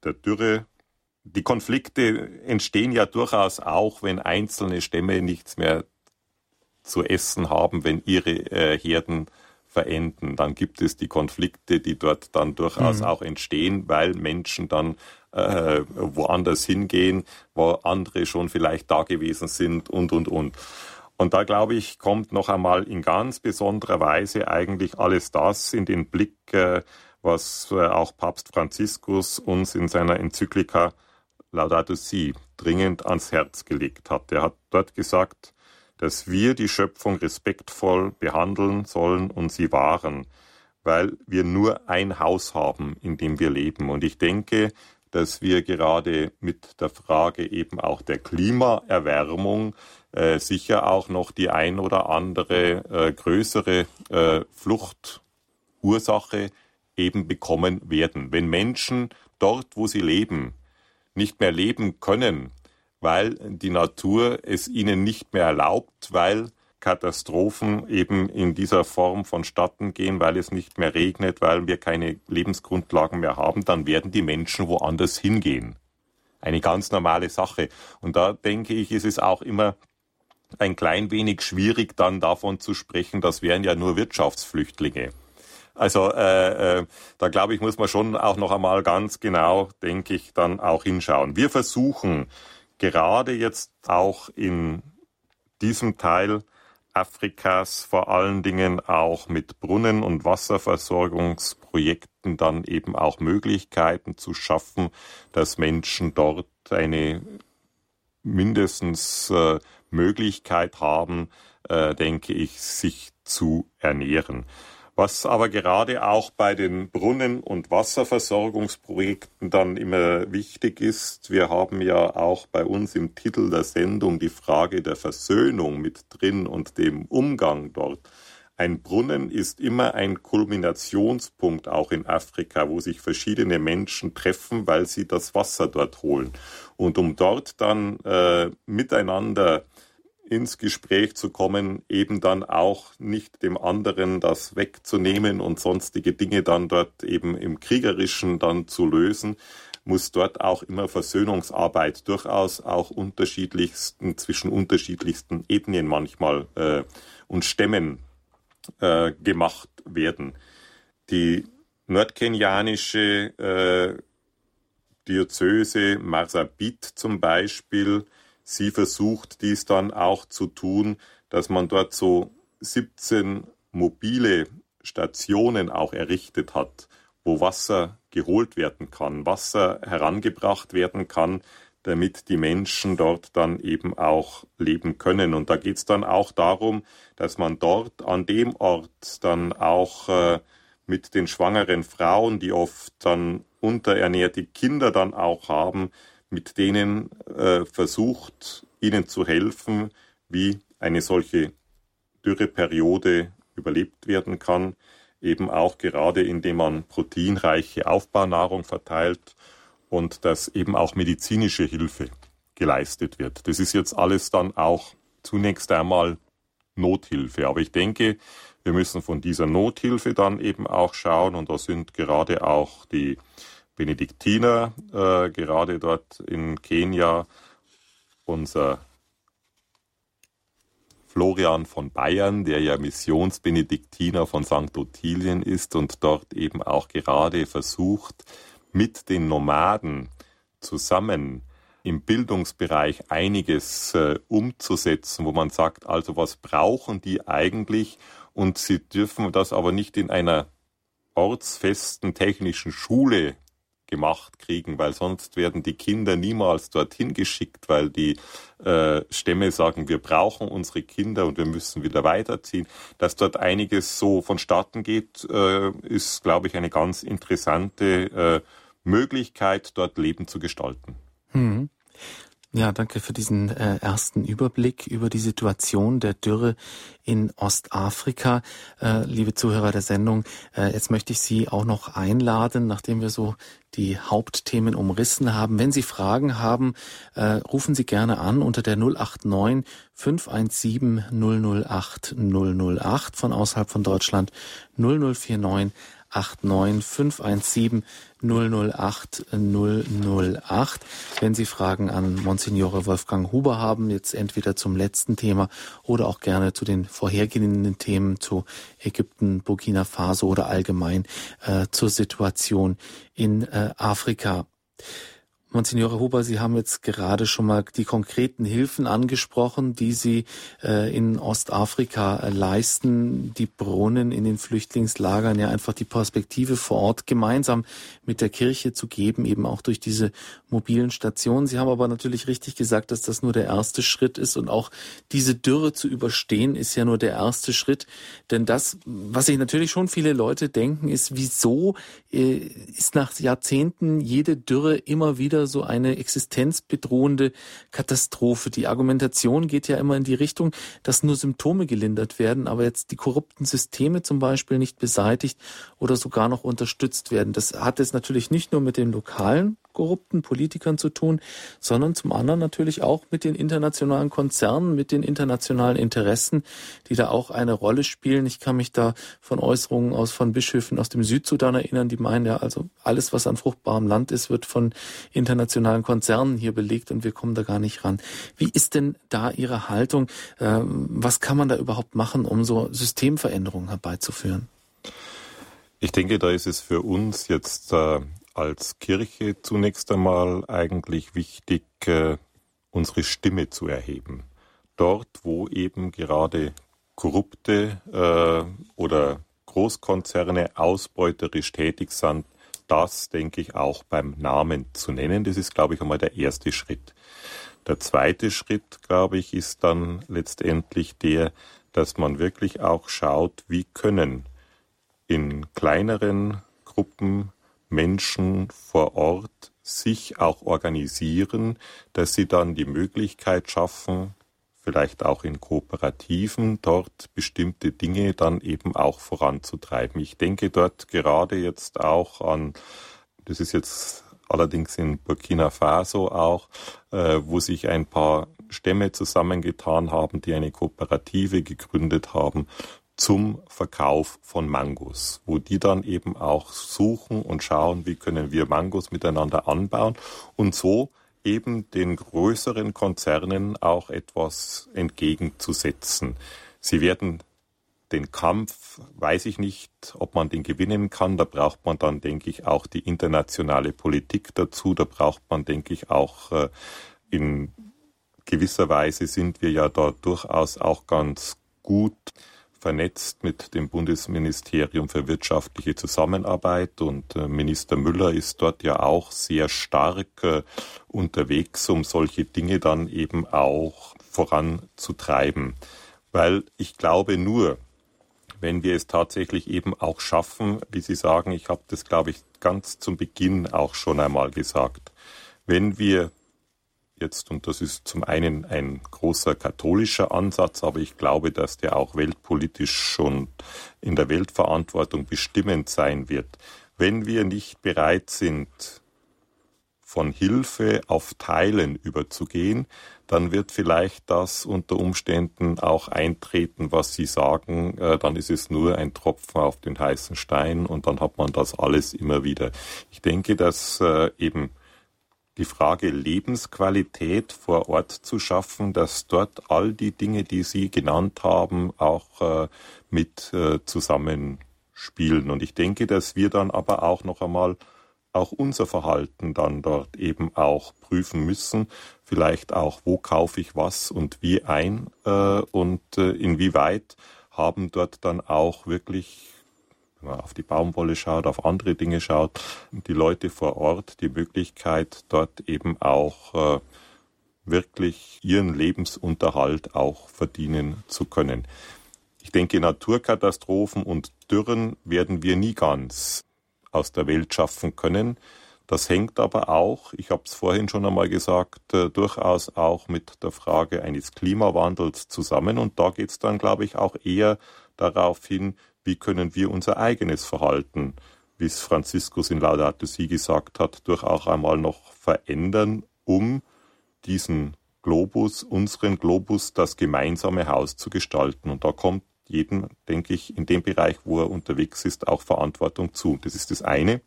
der Dürre, die Konflikte entstehen ja durchaus auch, wenn einzelne Stämme nichts mehr zu essen haben, wenn ihre äh, Herden verenden. Dann gibt es die Konflikte, die dort dann durchaus mhm. auch entstehen, weil Menschen dann äh, woanders hingehen, wo andere schon vielleicht da gewesen sind und, und, und. Und da glaube ich, kommt noch einmal in ganz besonderer Weise eigentlich alles das in den Blick, äh, was äh, auch Papst Franziskus uns in seiner Enzyklika Laudato Si dringend ans Herz gelegt hat. Er hat dort gesagt, dass wir die Schöpfung respektvoll behandeln sollen und sie wahren, weil wir nur ein Haus haben, in dem wir leben. Und ich denke, dass wir gerade mit der Frage eben auch der Klimaerwärmung äh, sicher auch noch die ein oder andere äh, größere äh, Fluchtursache eben bekommen werden. Wenn Menschen dort, wo sie leben, nicht mehr leben können, weil die Natur es ihnen nicht mehr erlaubt, weil Katastrophen eben in dieser Form vonstatten gehen, weil es nicht mehr regnet, weil wir keine Lebensgrundlagen mehr haben, dann werden die Menschen woanders hingehen. Eine ganz normale Sache. Und da denke ich, ist es auch immer ein klein wenig schwierig, dann davon zu sprechen, das wären ja nur Wirtschaftsflüchtlinge. Also äh, äh, da glaube ich, muss man schon auch noch einmal ganz genau, denke ich, dann auch hinschauen. Wir versuchen gerade jetzt auch in diesem Teil Afrikas vor allen Dingen auch mit Brunnen- und Wasserversorgungsprojekten dann eben auch Möglichkeiten zu schaffen, dass Menschen dort eine mindestens äh, Möglichkeit haben, äh, denke ich, sich zu ernähren. Was aber gerade auch bei den Brunnen- und Wasserversorgungsprojekten dann immer wichtig ist, wir haben ja auch bei uns im Titel der Sendung die Frage der Versöhnung mit drin und dem Umgang dort. Ein Brunnen ist immer ein Kulminationspunkt auch in Afrika, wo sich verschiedene Menschen treffen, weil sie das Wasser dort holen. Und um dort dann äh, miteinander ins Gespräch zu kommen, eben dann auch nicht dem anderen das wegzunehmen und sonstige Dinge dann dort eben im Kriegerischen dann zu lösen, muss dort auch immer Versöhnungsarbeit durchaus auch unterschiedlichsten, zwischen unterschiedlichsten Ethnien manchmal äh, und Stämmen äh, gemacht werden. Die nordkenianische äh, Diözese Marsabit zum Beispiel sie versucht dies dann auch zu tun, dass man dort so 17 mobile Stationen auch errichtet hat, wo Wasser geholt werden kann, Wasser herangebracht werden kann, damit die Menschen dort dann eben auch leben können. Und da geht es dann auch darum, dass man dort an dem Ort dann auch äh, mit den schwangeren Frauen, die oft dann unterernährte Kinder dann auch haben, mit denen äh, versucht, ihnen zu helfen, wie eine solche Dürreperiode überlebt werden kann, eben auch gerade indem man proteinreiche Aufbaunahrung verteilt und dass eben auch medizinische Hilfe geleistet wird. Das ist jetzt alles dann auch zunächst einmal Nothilfe. Aber ich denke, wir müssen von dieser Nothilfe dann eben auch schauen und da sind gerade auch die Benediktiner, äh, gerade dort in Kenia, unser Florian von Bayern, der ja Missionsbenediktiner von St. Ottilien ist und dort eben auch gerade versucht, mit den Nomaden zusammen im Bildungsbereich einiges äh, umzusetzen, wo man sagt, also was brauchen die eigentlich und sie dürfen das aber nicht in einer ortsfesten technischen Schule gemacht kriegen, weil sonst werden die Kinder niemals dorthin geschickt, weil die äh, Stämme sagen, wir brauchen unsere Kinder und wir müssen wieder weiterziehen. Dass dort einiges so vonstatten geht, äh, ist, glaube ich, eine ganz interessante äh, Möglichkeit, dort Leben zu gestalten. Hm. Ja, danke für diesen äh, ersten Überblick über die Situation der Dürre in Ostafrika. Äh, liebe Zuhörer der Sendung, äh, jetzt möchte ich Sie auch noch einladen, nachdem wir so die Hauptthemen umrissen haben. Wenn Sie Fragen haben, äh, rufen Sie gerne an unter der 089 517 008 008 von außerhalb von Deutschland 0049 89517 008 008. Wenn Sie Fragen an Monsignore Wolfgang Huber haben, jetzt entweder zum letzten Thema oder auch gerne zu den vorhergehenden Themen zu Ägypten, Burkina Faso oder allgemein äh, zur Situation in äh, Afrika. Monsignore Huber, Sie haben jetzt gerade schon mal die konkreten Hilfen angesprochen, die Sie äh, in Ostafrika äh, leisten, die Brunnen in den Flüchtlingslagern, ja einfach die Perspektive vor Ort gemeinsam mit der Kirche zu geben, eben auch durch diese mobilen Stationen. Sie haben aber natürlich richtig gesagt, dass das nur der erste Schritt ist und auch diese Dürre zu überstehen ist ja nur der erste Schritt. Denn das, was sich natürlich schon viele Leute denken, ist, wieso äh, ist nach Jahrzehnten jede Dürre immer wieder so eine existenzbedrohende Katastrophe. Die Argumentation geht ja immer in die Richtung, dass nur Symptome gelindert werden, aber jetzt die korrupten Systeme zum Beispiel nicht beseitigt oder sogar noch unterstützt werden. Das hat es natürlich nicht nur mit den lokalen korrupten Politikern zu tun, sondern zum anderen natürlich auch mit den internationalen Konzernen, mit den internationalen Interessen, die da auch eine Rolle spielen. Ich kann mich da von Äußerungen aus von Bischöfen aus dem Südsudan erinnern, die meinen ja, also alles, was an fruchtbarem Land ist, wird von internationalen Konzernen hier belegt und wir kommen da gar nicht ran. Wie ist denn da Ihre Haltung? Ähm, was kann man da überhaupt machen, um so Systemveränderungen herbeizuführen? Ich denke, da ist es für uns jetzt äh, als Kirche zunächst einmal eigentlich wichtig, äh, unsere Stimme zu erheben. Dort, wo eben gerade korrupte äh, oder Großkonzerne ausbeuterisch tätig sind, das, denke ich, auch beim Namen zu nennen. Das ist, glaube ich, einmal der erste Schritt. Der zweite Schritt, glaube ich, ist dann letztendlich der, dass man wirklich auch schaut, wie können in kleineren Gruppen Menschen vor Ort sich auch organisieren, dass sie dann die Möglichkeit schaffen, vielleicht auch in Kooperativen dort bestimmte Dinge dann eben auch voranzutreiben. Ich denke dort gerade jetzt auch an, das ist jetzt allerdings in Burkina Faso auch, äh, wo sich ein paar Stämme zusammengetan haben, die eine Kooperative gegründet haben, zum Verkauf von Mangos, wo die dann eben auch suchen und schauen, wie können wir Mangos miteinander anbauen und so eben den größeren Konzernen auch etwas entgegenzusetzen. Sie werden den Kampf, weiß ich nicht, ob man den gewinnen kann. Da braucht man dann, denke ich, auch die internationale Politik dazu. Da braucht man, denke ich, auch äh, in gewisser Weise sind wir ja da durchaus auch ganz gut vernetzt mit dem Bundesministerium für wirtschaftliche Zusammenarbeit und äh, Minister Müller ist dort ja auch sehr stark äh, unterwegs, um solche Dinge dann eben auch voranzutreiben. Weil ich glaube nur, wenn wir es tatsächlich eben auch schaffen, wie Sie sagen, ich habe das, glaube ich, ganz zum Beginn auch schon einmal gesagt, wenn wir jetzt, und das ist zum einen ein großer katholischer Ansatz, aber ich glaube, dass der auch weltpolitisch schon in der Weltverantwortung bestimmend sein wird. Wenn wir nicht bereit sind, von Hilfe auf Teilen überzugehen, dann wird vielleicht das unter Umständen auch eintreten, was Sie sagen, äh, dann ist es nur ein Tropfen auf den heißen Stein und dann hat man das alles immer wieder. Ich denke, dass äh, eben die Frage Lebensqualität vor Ort zu schaffen, dass dort all die Dinge, die Sie genannt haben, auch äh, mit äh, zusammenspielen. Und ich denke, dass wir dann aber auch noch einmal auch unser Verhalten dann dort eben auch prüfen müssen. Vielleicht auch, wo kaufe ich was und wie ein äh, und äh, inwieweit haben dort dann auch wirklich man auf die Baumwolle schaut, auf andere Dinge schaut, die Leute vor Ort die Möglichkeit, dort eben auch äh, wirklich ihren Lebensunterhalt auch verdienen zu können. Ich denke, Naturkatastrophen und Dürren werden wir nie ganz aus der Welt schaffen können. Das hängt aber auch, ich habe es vorhin schon einmal gesagt, äh, durchaus auch mit der Frage eines Klimawandels zusammen. Und da geht es dann, glaube ich, auch eher darauf hin, wie können wir unser eigenes Verhalten, wie es Franziskus in Laudato Si gesagt hat, durch auch einmal noch verändern, um diesen Globus, unseren Globus, das gemeinsame Haus zu gestalten. Und da kommt jedem, denke ich, in dem Bereich, wo er unterwegs ist, auch Verantwortung zu. Das ist das eine.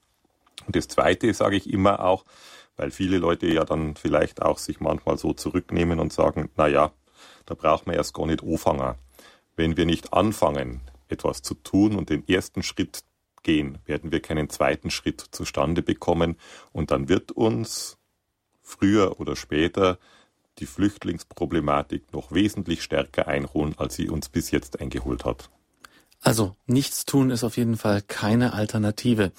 Und das zweite sage ich immer auch, weil viele Leute ja dann vielleicht auch sich manchmal so zurücknehmen und sagen, na ja, da braucht man erst gar nicht anfangen. Wenn wir nicht anfangen, etwas zu tun und den ersten Schritt gehen, werden wir keinen zweiten Schritt zustande bekommen und dann wird uns früher oder später die Flüchtlingsproblematik noch wesentlich stärker einholen, als sie uns bis jetzt eingeholt hat. Also nichts tun ist auf jeden Fall keine Alternative.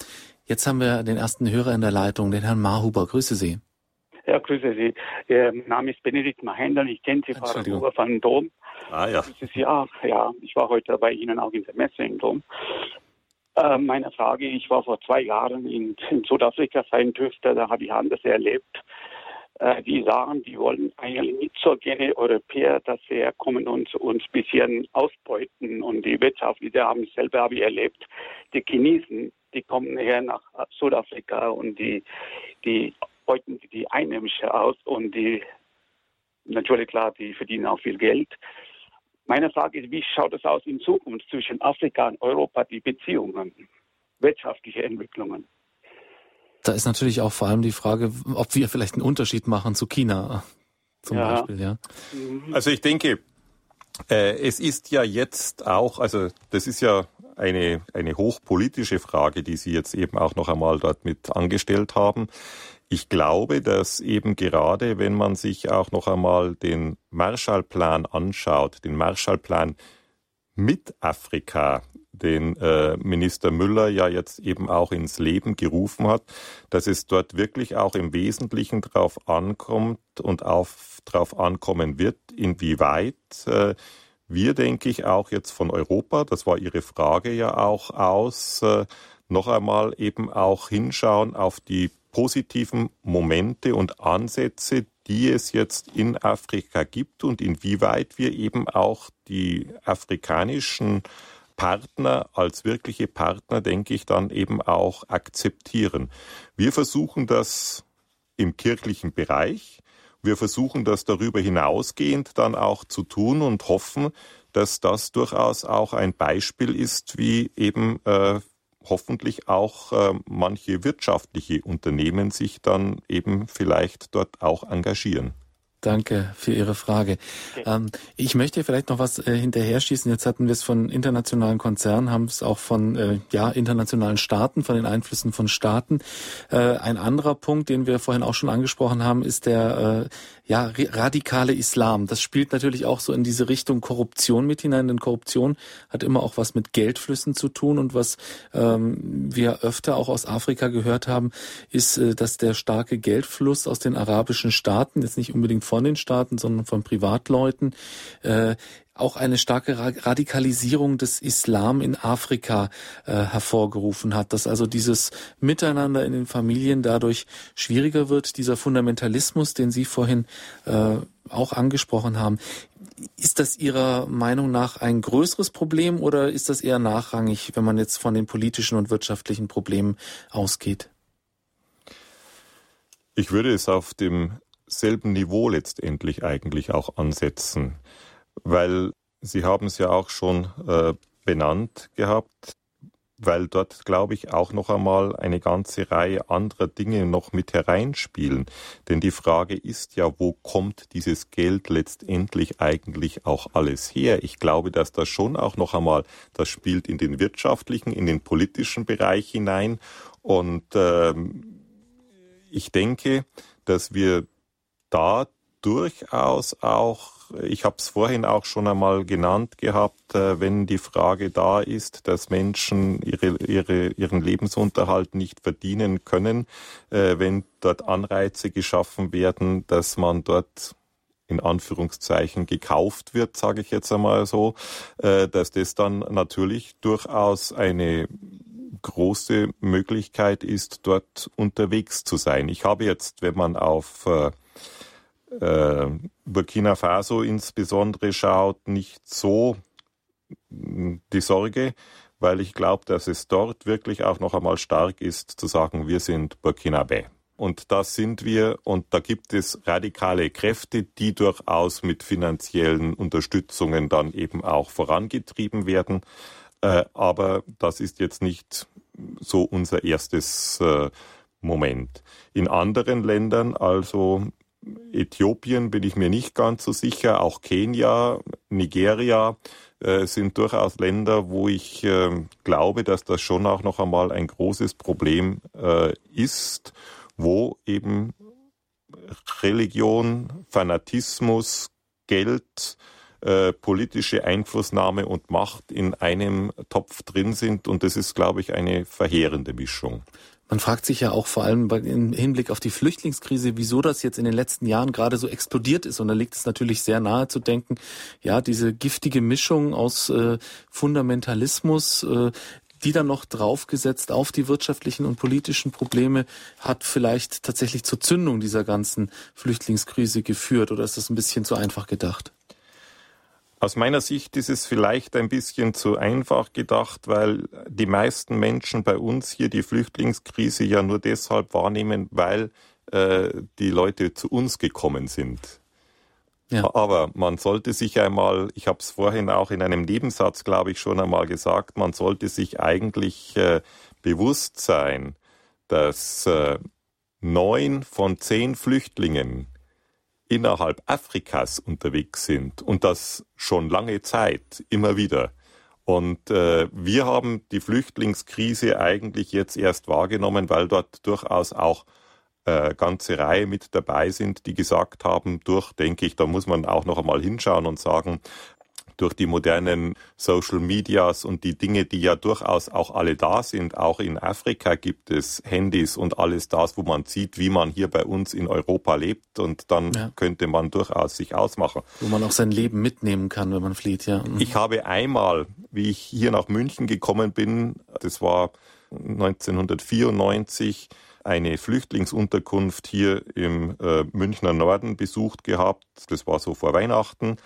Jetzt haben wir den ersten Hörer in der Leitung, den Herrn Marhuber. Grüße Sie. Ja, grüße Sie. Mein Name ist Benedikt Mahendel. Ich kenne Sie, Frau Huber von Dom. Ah ja. Dieses Jahr, ja, ich war heute bei Ihnen auch in im Dom. Äh, meine Frage, ich war vor zwei Jahren in, in Südafrika sein dürfte, da habe ich anders erlebt. Äh, die sagen, die wollen eigentlich nicht so gerne Europäer, dass sie herkommen und uns ein bisschen ausbeuten und die Wirtschaft, die haben selber habe ich erlebt, die genießen, die kommen her nach Südafrika und die, die beuten die Einheimische aus und die natürlich klar, die verdienen auch viel Geld. Meine Frage ist, wie schaut es aus in Zukunft zwischen Afrika und Europa, die Beziehungen, wirtschaftliche Entwicklungen? Da ist natürlich auch vor allem die Frage, ob wir vielleicht einen Unterschied machen zu China zum ja. Beispiel. Ja. Mhm. Also ich denke, äh, es ist ja jetzt auch, also das ist ja eine, eine hochpolitische Frage, die Sie jetzt eben auch noch einmal dort mit angestellt haben. Ich glaube, dass eben gerade, wenn man sich auch noch einmal den Marshallplan anschaut, den Marshallplan mit Afrika, den äh, Minister Müller ja jetzt eben auch ins Leben gerufen hat, dass es dort wirklich auch im Wesentlichen darauf ankommt und auf, darauf ankommen wird, inwieweit äh, wir, denke ich, auch jetzt von Europa, das war Ihre Frage ja auch aus, äh, noch einmal eben auch hinschauen auf die positiven Momente und Ansätze, die es jetzt in Afrika gibt und inwieweit wir eben auch die afrikanischen Partner als wirkliche Partner, denke ich, dann eben auch akzeptieren. Wir versuchen das im kirchlichen Bereich. Wir versuchen das darüber hinausgehend dann auch zu tun und hoffen, dass das durchaus auch ein Beispiel ist, wie eben äh, hoffentlich auch äh, manche wirtschaftliche Unternehmen sich dann eben vielleicht dort auch engagieren. Danke für Ihre Frage. Okay. Ähm, ich möchte vielleicht noch was äh, hinterher schießen. Jetzt hatten wir es von internationalen Konzernen, haben es auch von äh, ja, internationalen Staaten, von den Einflüssen von Staaten. Äh, ein anderer Punkt, den wir vorhin auch schon angesprochen haben, ist der äh, ja, radikale Islam. Das spielt natürlich auch so in diese Richtung Korruption mit hinein, denn Korruption hat immer auch was mit Geldflüssen zu tun und was ähm, wir öfter auch aus Afrika gehört haben, ist, äh, dass der starke Geldfluss aus den arabischen Staaten, jetzt nicht unbedingt von den Staaten, sondern von Privatleuten, äh, auch eine starke Radikalisierung des Islam in Afrika äh, hervorgerufen hat, dass also dieses Miteinander in den Familien dadurch schwieriger wird, dieser Fundamentalismus, den Sie vorhin äh, auch angesprochen haben. Ist das Ihrer Meinung nach ein größeres Problem oder ist das eher nachrangig, wenn man jetzt von den politischen und wirtschaftlichen Problemen ausgeht? Ich würde es auf demselben Niveau letztendlich eigentlich auch ansetzen weil Sie haben es ja auch schon äh, benannt gehabt, weil dort, glaube ich, auch noch einmal eine ganze Reihe anderer Dinge noch mit hereinspielen. Denn die Frage ist ja, wo kommt dieses Geld letztendlich eigentlich auch alles her? Ich glaube, dass das schon auch noch einmal, das spielt in den wirtschaftlichen, in den politischen Bereich hinein. Und ähm, ich denke, dass wir da durchaus auch ich habe es vorhin auch schon einmal genannt gehabt, äh, wenn die Frage da ist, dass Menschen ihre, ihre, ihren Lebensunterhalt nicht verdienen können, äh, wenn dort Anreize geschaffen werden, dass man dort in Anführungszeichen gekauft wird, sage ich jetzt einmal so, äh, dass das dann natürlich durchaus eine große Möglichkeit ist, dort unterwegs zu sein. Ich habe jetzt, wenn man auf äh, Burkina Faso insbesondere schaut, nicht so die Sorge, weil ich glaube, dass es dort wirklich auch noch einmal stark ist, zu sagen, wir sind Burkinabe. Und das sind wir, und da gibt es radikale Kräfte, die durchaus mit finanziellen Unterstützungen dann eben auch vorangetrieben werden. Äh, aber das ist jetzt nicht so unser erstes äh, Moment. In anderen Ländern, also Äthiopien bin ich mir nicht ganz so sicher, auch Kenia, Nigeria äh, sind durchaus Länder, wo ich äh, glaube, dass das schon auch noch einmal ein großes Problem äh, ist, wo eben Religion, Fanatismus, Geld, äh, politische Einflussnahme und Macht in einem Topf drin sind. Und das ist, glaube ich, eine verheerende Mischung. Man fragt sich ja auch vor allem im Hinblick auf die Flüchtlingskrise, wieso das jetzt in den letzten Jahren gerade so explodiert ist. Und da liegt es natürlich sehr nahe zu denken, ja, diese giftige Mischung aus äh, Fundamentalismus, äh, die dann noch draufgesetzt auf die wirtschaftlichen und politischen Probleme hat vielleicht tatsächlich zur Zündung dieser ganzen Flüchtlingskrise geführt. Oder ist das ein bisschen zu einfach gedacht? Aus meiner Sicht ist es vielleicht ein bisschen zu einfach gedacht, weil die meisten Menschen bei uns hier die Flüchtlingskrise ja nur deshalb wahrnehmen, weil äh, die Leute zu uns gekommen sind. Ja. Aber man sollte sich einmal, ich habe es vorhin auch in einem Nebensatz, glaube ich, schon einmal gesagt, man sollte sich eigentlich äh, bewusst sein, dass äh, neun von zehn Flüchtlingen innerhalb Afrikas unterwegs sind und das schon lange Zeit, immer wieder. Und äh, wir haben die Flüchtlingskrise eigentlich jetzt erst wahrgenommen, weil dort durchaus auch äh, ganze Reihe mit dabei sind, die gesagt haben, durch, denke ich, da muss man auch noch einmal hinschauen und sagen, durch die modernen Social Medias und die Dinge, die ja durchaus auch alle da sind. Auch in Afrika gibt es Handys und alles das, wo man sieht, wie man hier bei uns in Europa lebt und dann ja. könnte man durchaus sich ausmachen. Wo man auch sein Leben mitnehmen kann, wenn man flieht, ja. Mhm. Ich habe einmal, wie ich hier nach München gekommen bin, das war 1994, eine Flüchtlingsunterkunft hier im äh, Münchner Norden besucht gehabt. Das war so vor Weihnachten.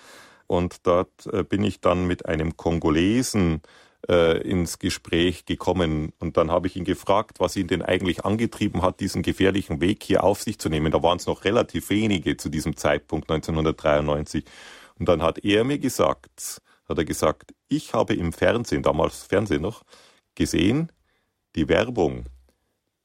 Und dort äh, bin ich dann mit einem Kongolesen äh, ins Gespräch gekommen. Und dann habe ich ihn gefragt, was ihn denn eigentlich angetrieben hat, diesen gefährlichen Weg hier auf sich zu nehmen. Da waren es noch relativ wenige zu diesem Zeitpunkt 1993. Und dann hat er mir gesagt, hat er gesagt, ich habe im Fernsehen, damals Fernsehen noch, gesehen, die Werbung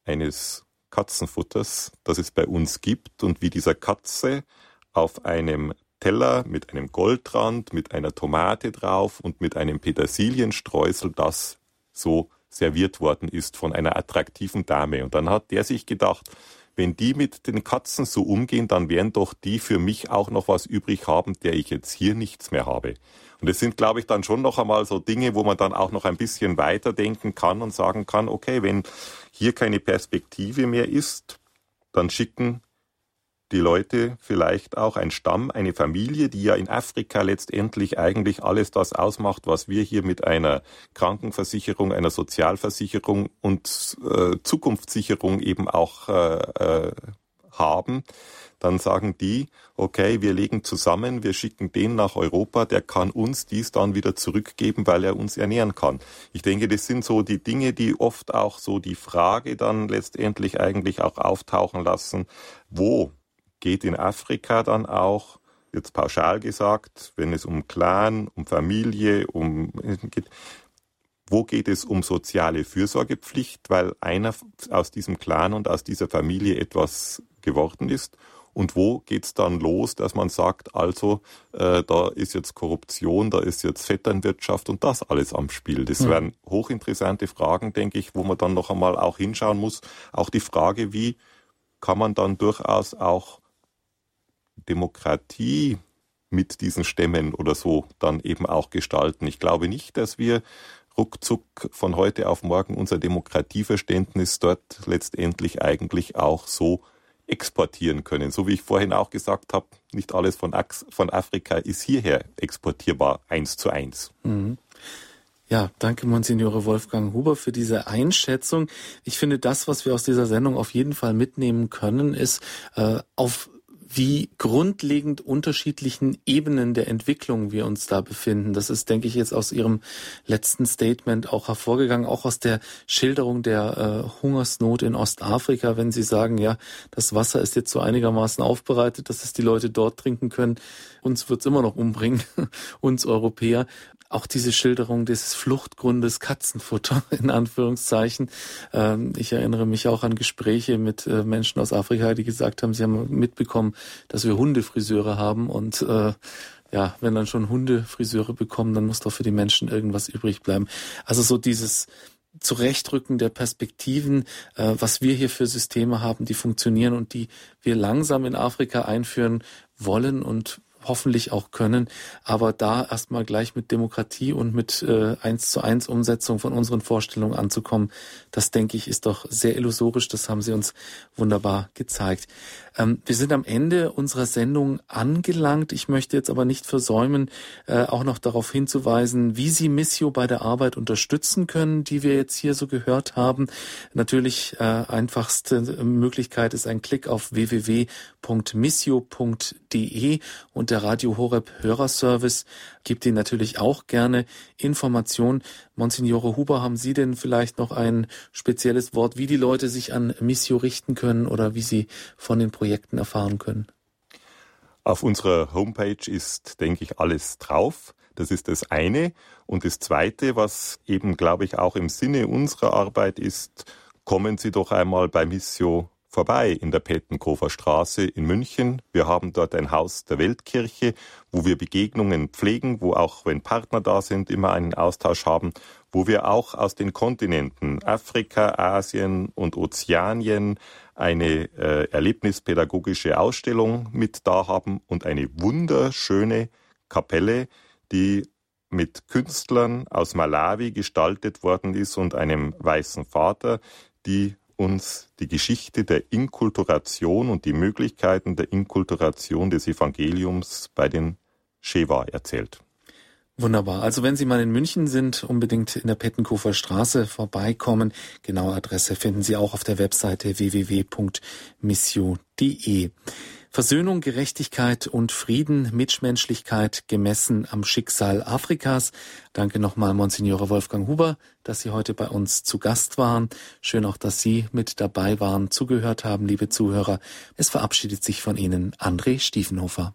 eines Katzenfutters, das es bei uns gibt und wie dieser Katze auf einem Teller mit einem Goldrand, mit einer Tomate drauf und mit einem Petersilienstreusel, das so serviert worden ist von einer attraktiven Dame. Und dann hat der sich gedacht, wenn die mit den Katzen so umgehen, dann werden doch die für mich auch noch was übrig haben, der ich jetzt hier nichts mehr habe. Und es sind, glaube ich, dann schon noch einmal so Dinge, wo man dann auch noch ein bisschen weiterdenken kann und sagen kann, okay, wenn hier keine Perspektive mehr ist, dann schicken die Leute vielleicht auch ein Stamm, eine Familie, die ja in Afrika letztendlich eigentlich alles das ausmacht, was wir hier mit einer Krankenversicherung, einer Sozialversicherung und äh, Zukunftssicherung eben auch äh, äh, haben, dann sagen die, okay, wir legen zusammen, wir schicken den nach Europa, der kann uns dies dann wieder zurückgeben, weil er uns ernähren kann. Ich denke, das sind so die Dinge, die oft auch so die Frage dann letztendlich eigentlich auch auftauchen lassen, wo geht in Afrika dann auch, jetzt pauschal gesagt, wenn es um Clan, um Familie, um geht, wo geht es um soziale Fürsorgepflicht, weil einer aus diesem Clan und aus dieser Familie etwas geworden ist? Und wo geht es dann los, dass man sagt, also äh, da ist jetzt Korruption, da ist jetzt Vetternwirtschaft und das alles am Spiel. Das mhm. wären hochinteressante Fragen, denke ich, wo man dann noch einmal auch hinschauen muss. Auch die Frage, wie kann man dann durchaus auch Demokratie mit diesen Stämmen oder so dann eben auch gestalten. Ich glaube nicht, dass wir ruckzuck von heute auf morgen unser Demokratieverständnis dort letztendlich eigentlich auch so exportieren können. So wie ich vorhin auch gesagt habe, nicht alles von, von Afrika ist hierher exportierbar, eins zu eins. Mhm. Ja, danke Monsignore Wolfgang Huber für diese Einschätzung. Ich finde, das, was wir aus dieser Sendung auf jeden Fall mitnehmen können, ist äh, auf wie grundlegend unterschiedlichen Ebenen der Entwicklung wir uns da befinden. Das ist, denke ich, jetzt aus Ihrem letzten Statement auch hervorgegangen, auch aus der Schilderung der äh, Hungersnot in Ostafrika, wenn Sie sagen, ja, das Wasser ist jetzt so einigermaßen aufbereitet, dass es die Leute dort trinken können. Uns wird es immer noch umbringen, uns Europäer auch diese Schilderung des Fluchtgrundes Katzenfutter in Anführungszeichen. Ähm, ich erinnere mich auch an Gespräche mit äh, Menschen aus Afrika, die gesagt haben, sie haben mitbekommen, dass wir Hundefriseure haben und äh, ja, wenn dann schon Hundefriseure bekommen, dann muss doch für die Menschen irgendwas übrig bleiben. Also so dieses Zurechtrücken der Perspektiven, äh, was wir hier für Systeme haben, die funktionieren und die wir langsam in Afrika einführen wollen und hoffentlich auch können. Aber da erstmal gleich mit Demokratie und mit äh, eins zu eins Umsetzung von unseren Vorstellungen anzukommen, das denke ich, ist doch sehr illusorisch. Das haben Sie uns wunderbar gezeigt. Ähm, wir sind am Ende unserer Sendung angelangt. Ich möchte jetzt aber nicht versäumen, äh, auch noch darauf hinzuweisen, wie Sie Missio bei der Arbeit unterstützen können, die wir jetzt hier so gehört haben. Natürlich äh, einfachste Möglichkeit ist ein Klick auf www.missio.de und der Radio Horeb Hörerservice gibt Ihnen natürlich auch gerne Informationen. Monsignore Huber, haben Sie denn vielleicht noch ein spezielles Wort, wie die Leute sich an Missio richten können oder wie sie von den Projekten erfahren können? Auf unserer Homepage ist, denke ich, alles drauf. Das ist das eine. Und das zweite, was eben, glaube ich, auch im Sinne unserer Arbeit ist, kommen Sie doch einmal bei Missio vorbei in der Pettenkofer Straße in München. Wir haben dort ein Haus der Weltkirche, wo wir Begegnungen pflegen, wo auch, wenn Partner da sind, immer einen Austausch haben, wo wir auch aus den Kontinenten Afrika, Asien und Ozeanien eine äh, erlebnispädagogische Ausstellung mit da haben und eine wunderschöne Kapelle, die mit Künstlern aus Malawi gestaltet worden ist und einem weißen Vater, die uns die Geschichte der Inkulturation und die Möglichkeiten der Inkulturation des Evangeliums bei den Shewa erzählt. Wunderbar. Also wenn Sie mal in München sind, unbedingt in der Pettenkofer Straße vorbeikommen. Genaue Adresse finden Sie auch auf der Webseite www.missio.de. Versöhnung, Gerechtigkeit und Frieden, Mitmenschlichkeit gemessen am Schicksal Afrikas. Danke nochmal, Monsignore Wolfgang Huber, dass Sie heute bei uns zu Gast waren. Schön auch, dass Sie mit dabei waren, zugehört haben, liebe Zuhörer. Es verabschiedet sich von Ihnen André Stiefenhofer.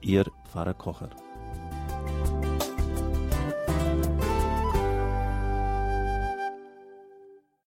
Ihr Pfarrer Kocher.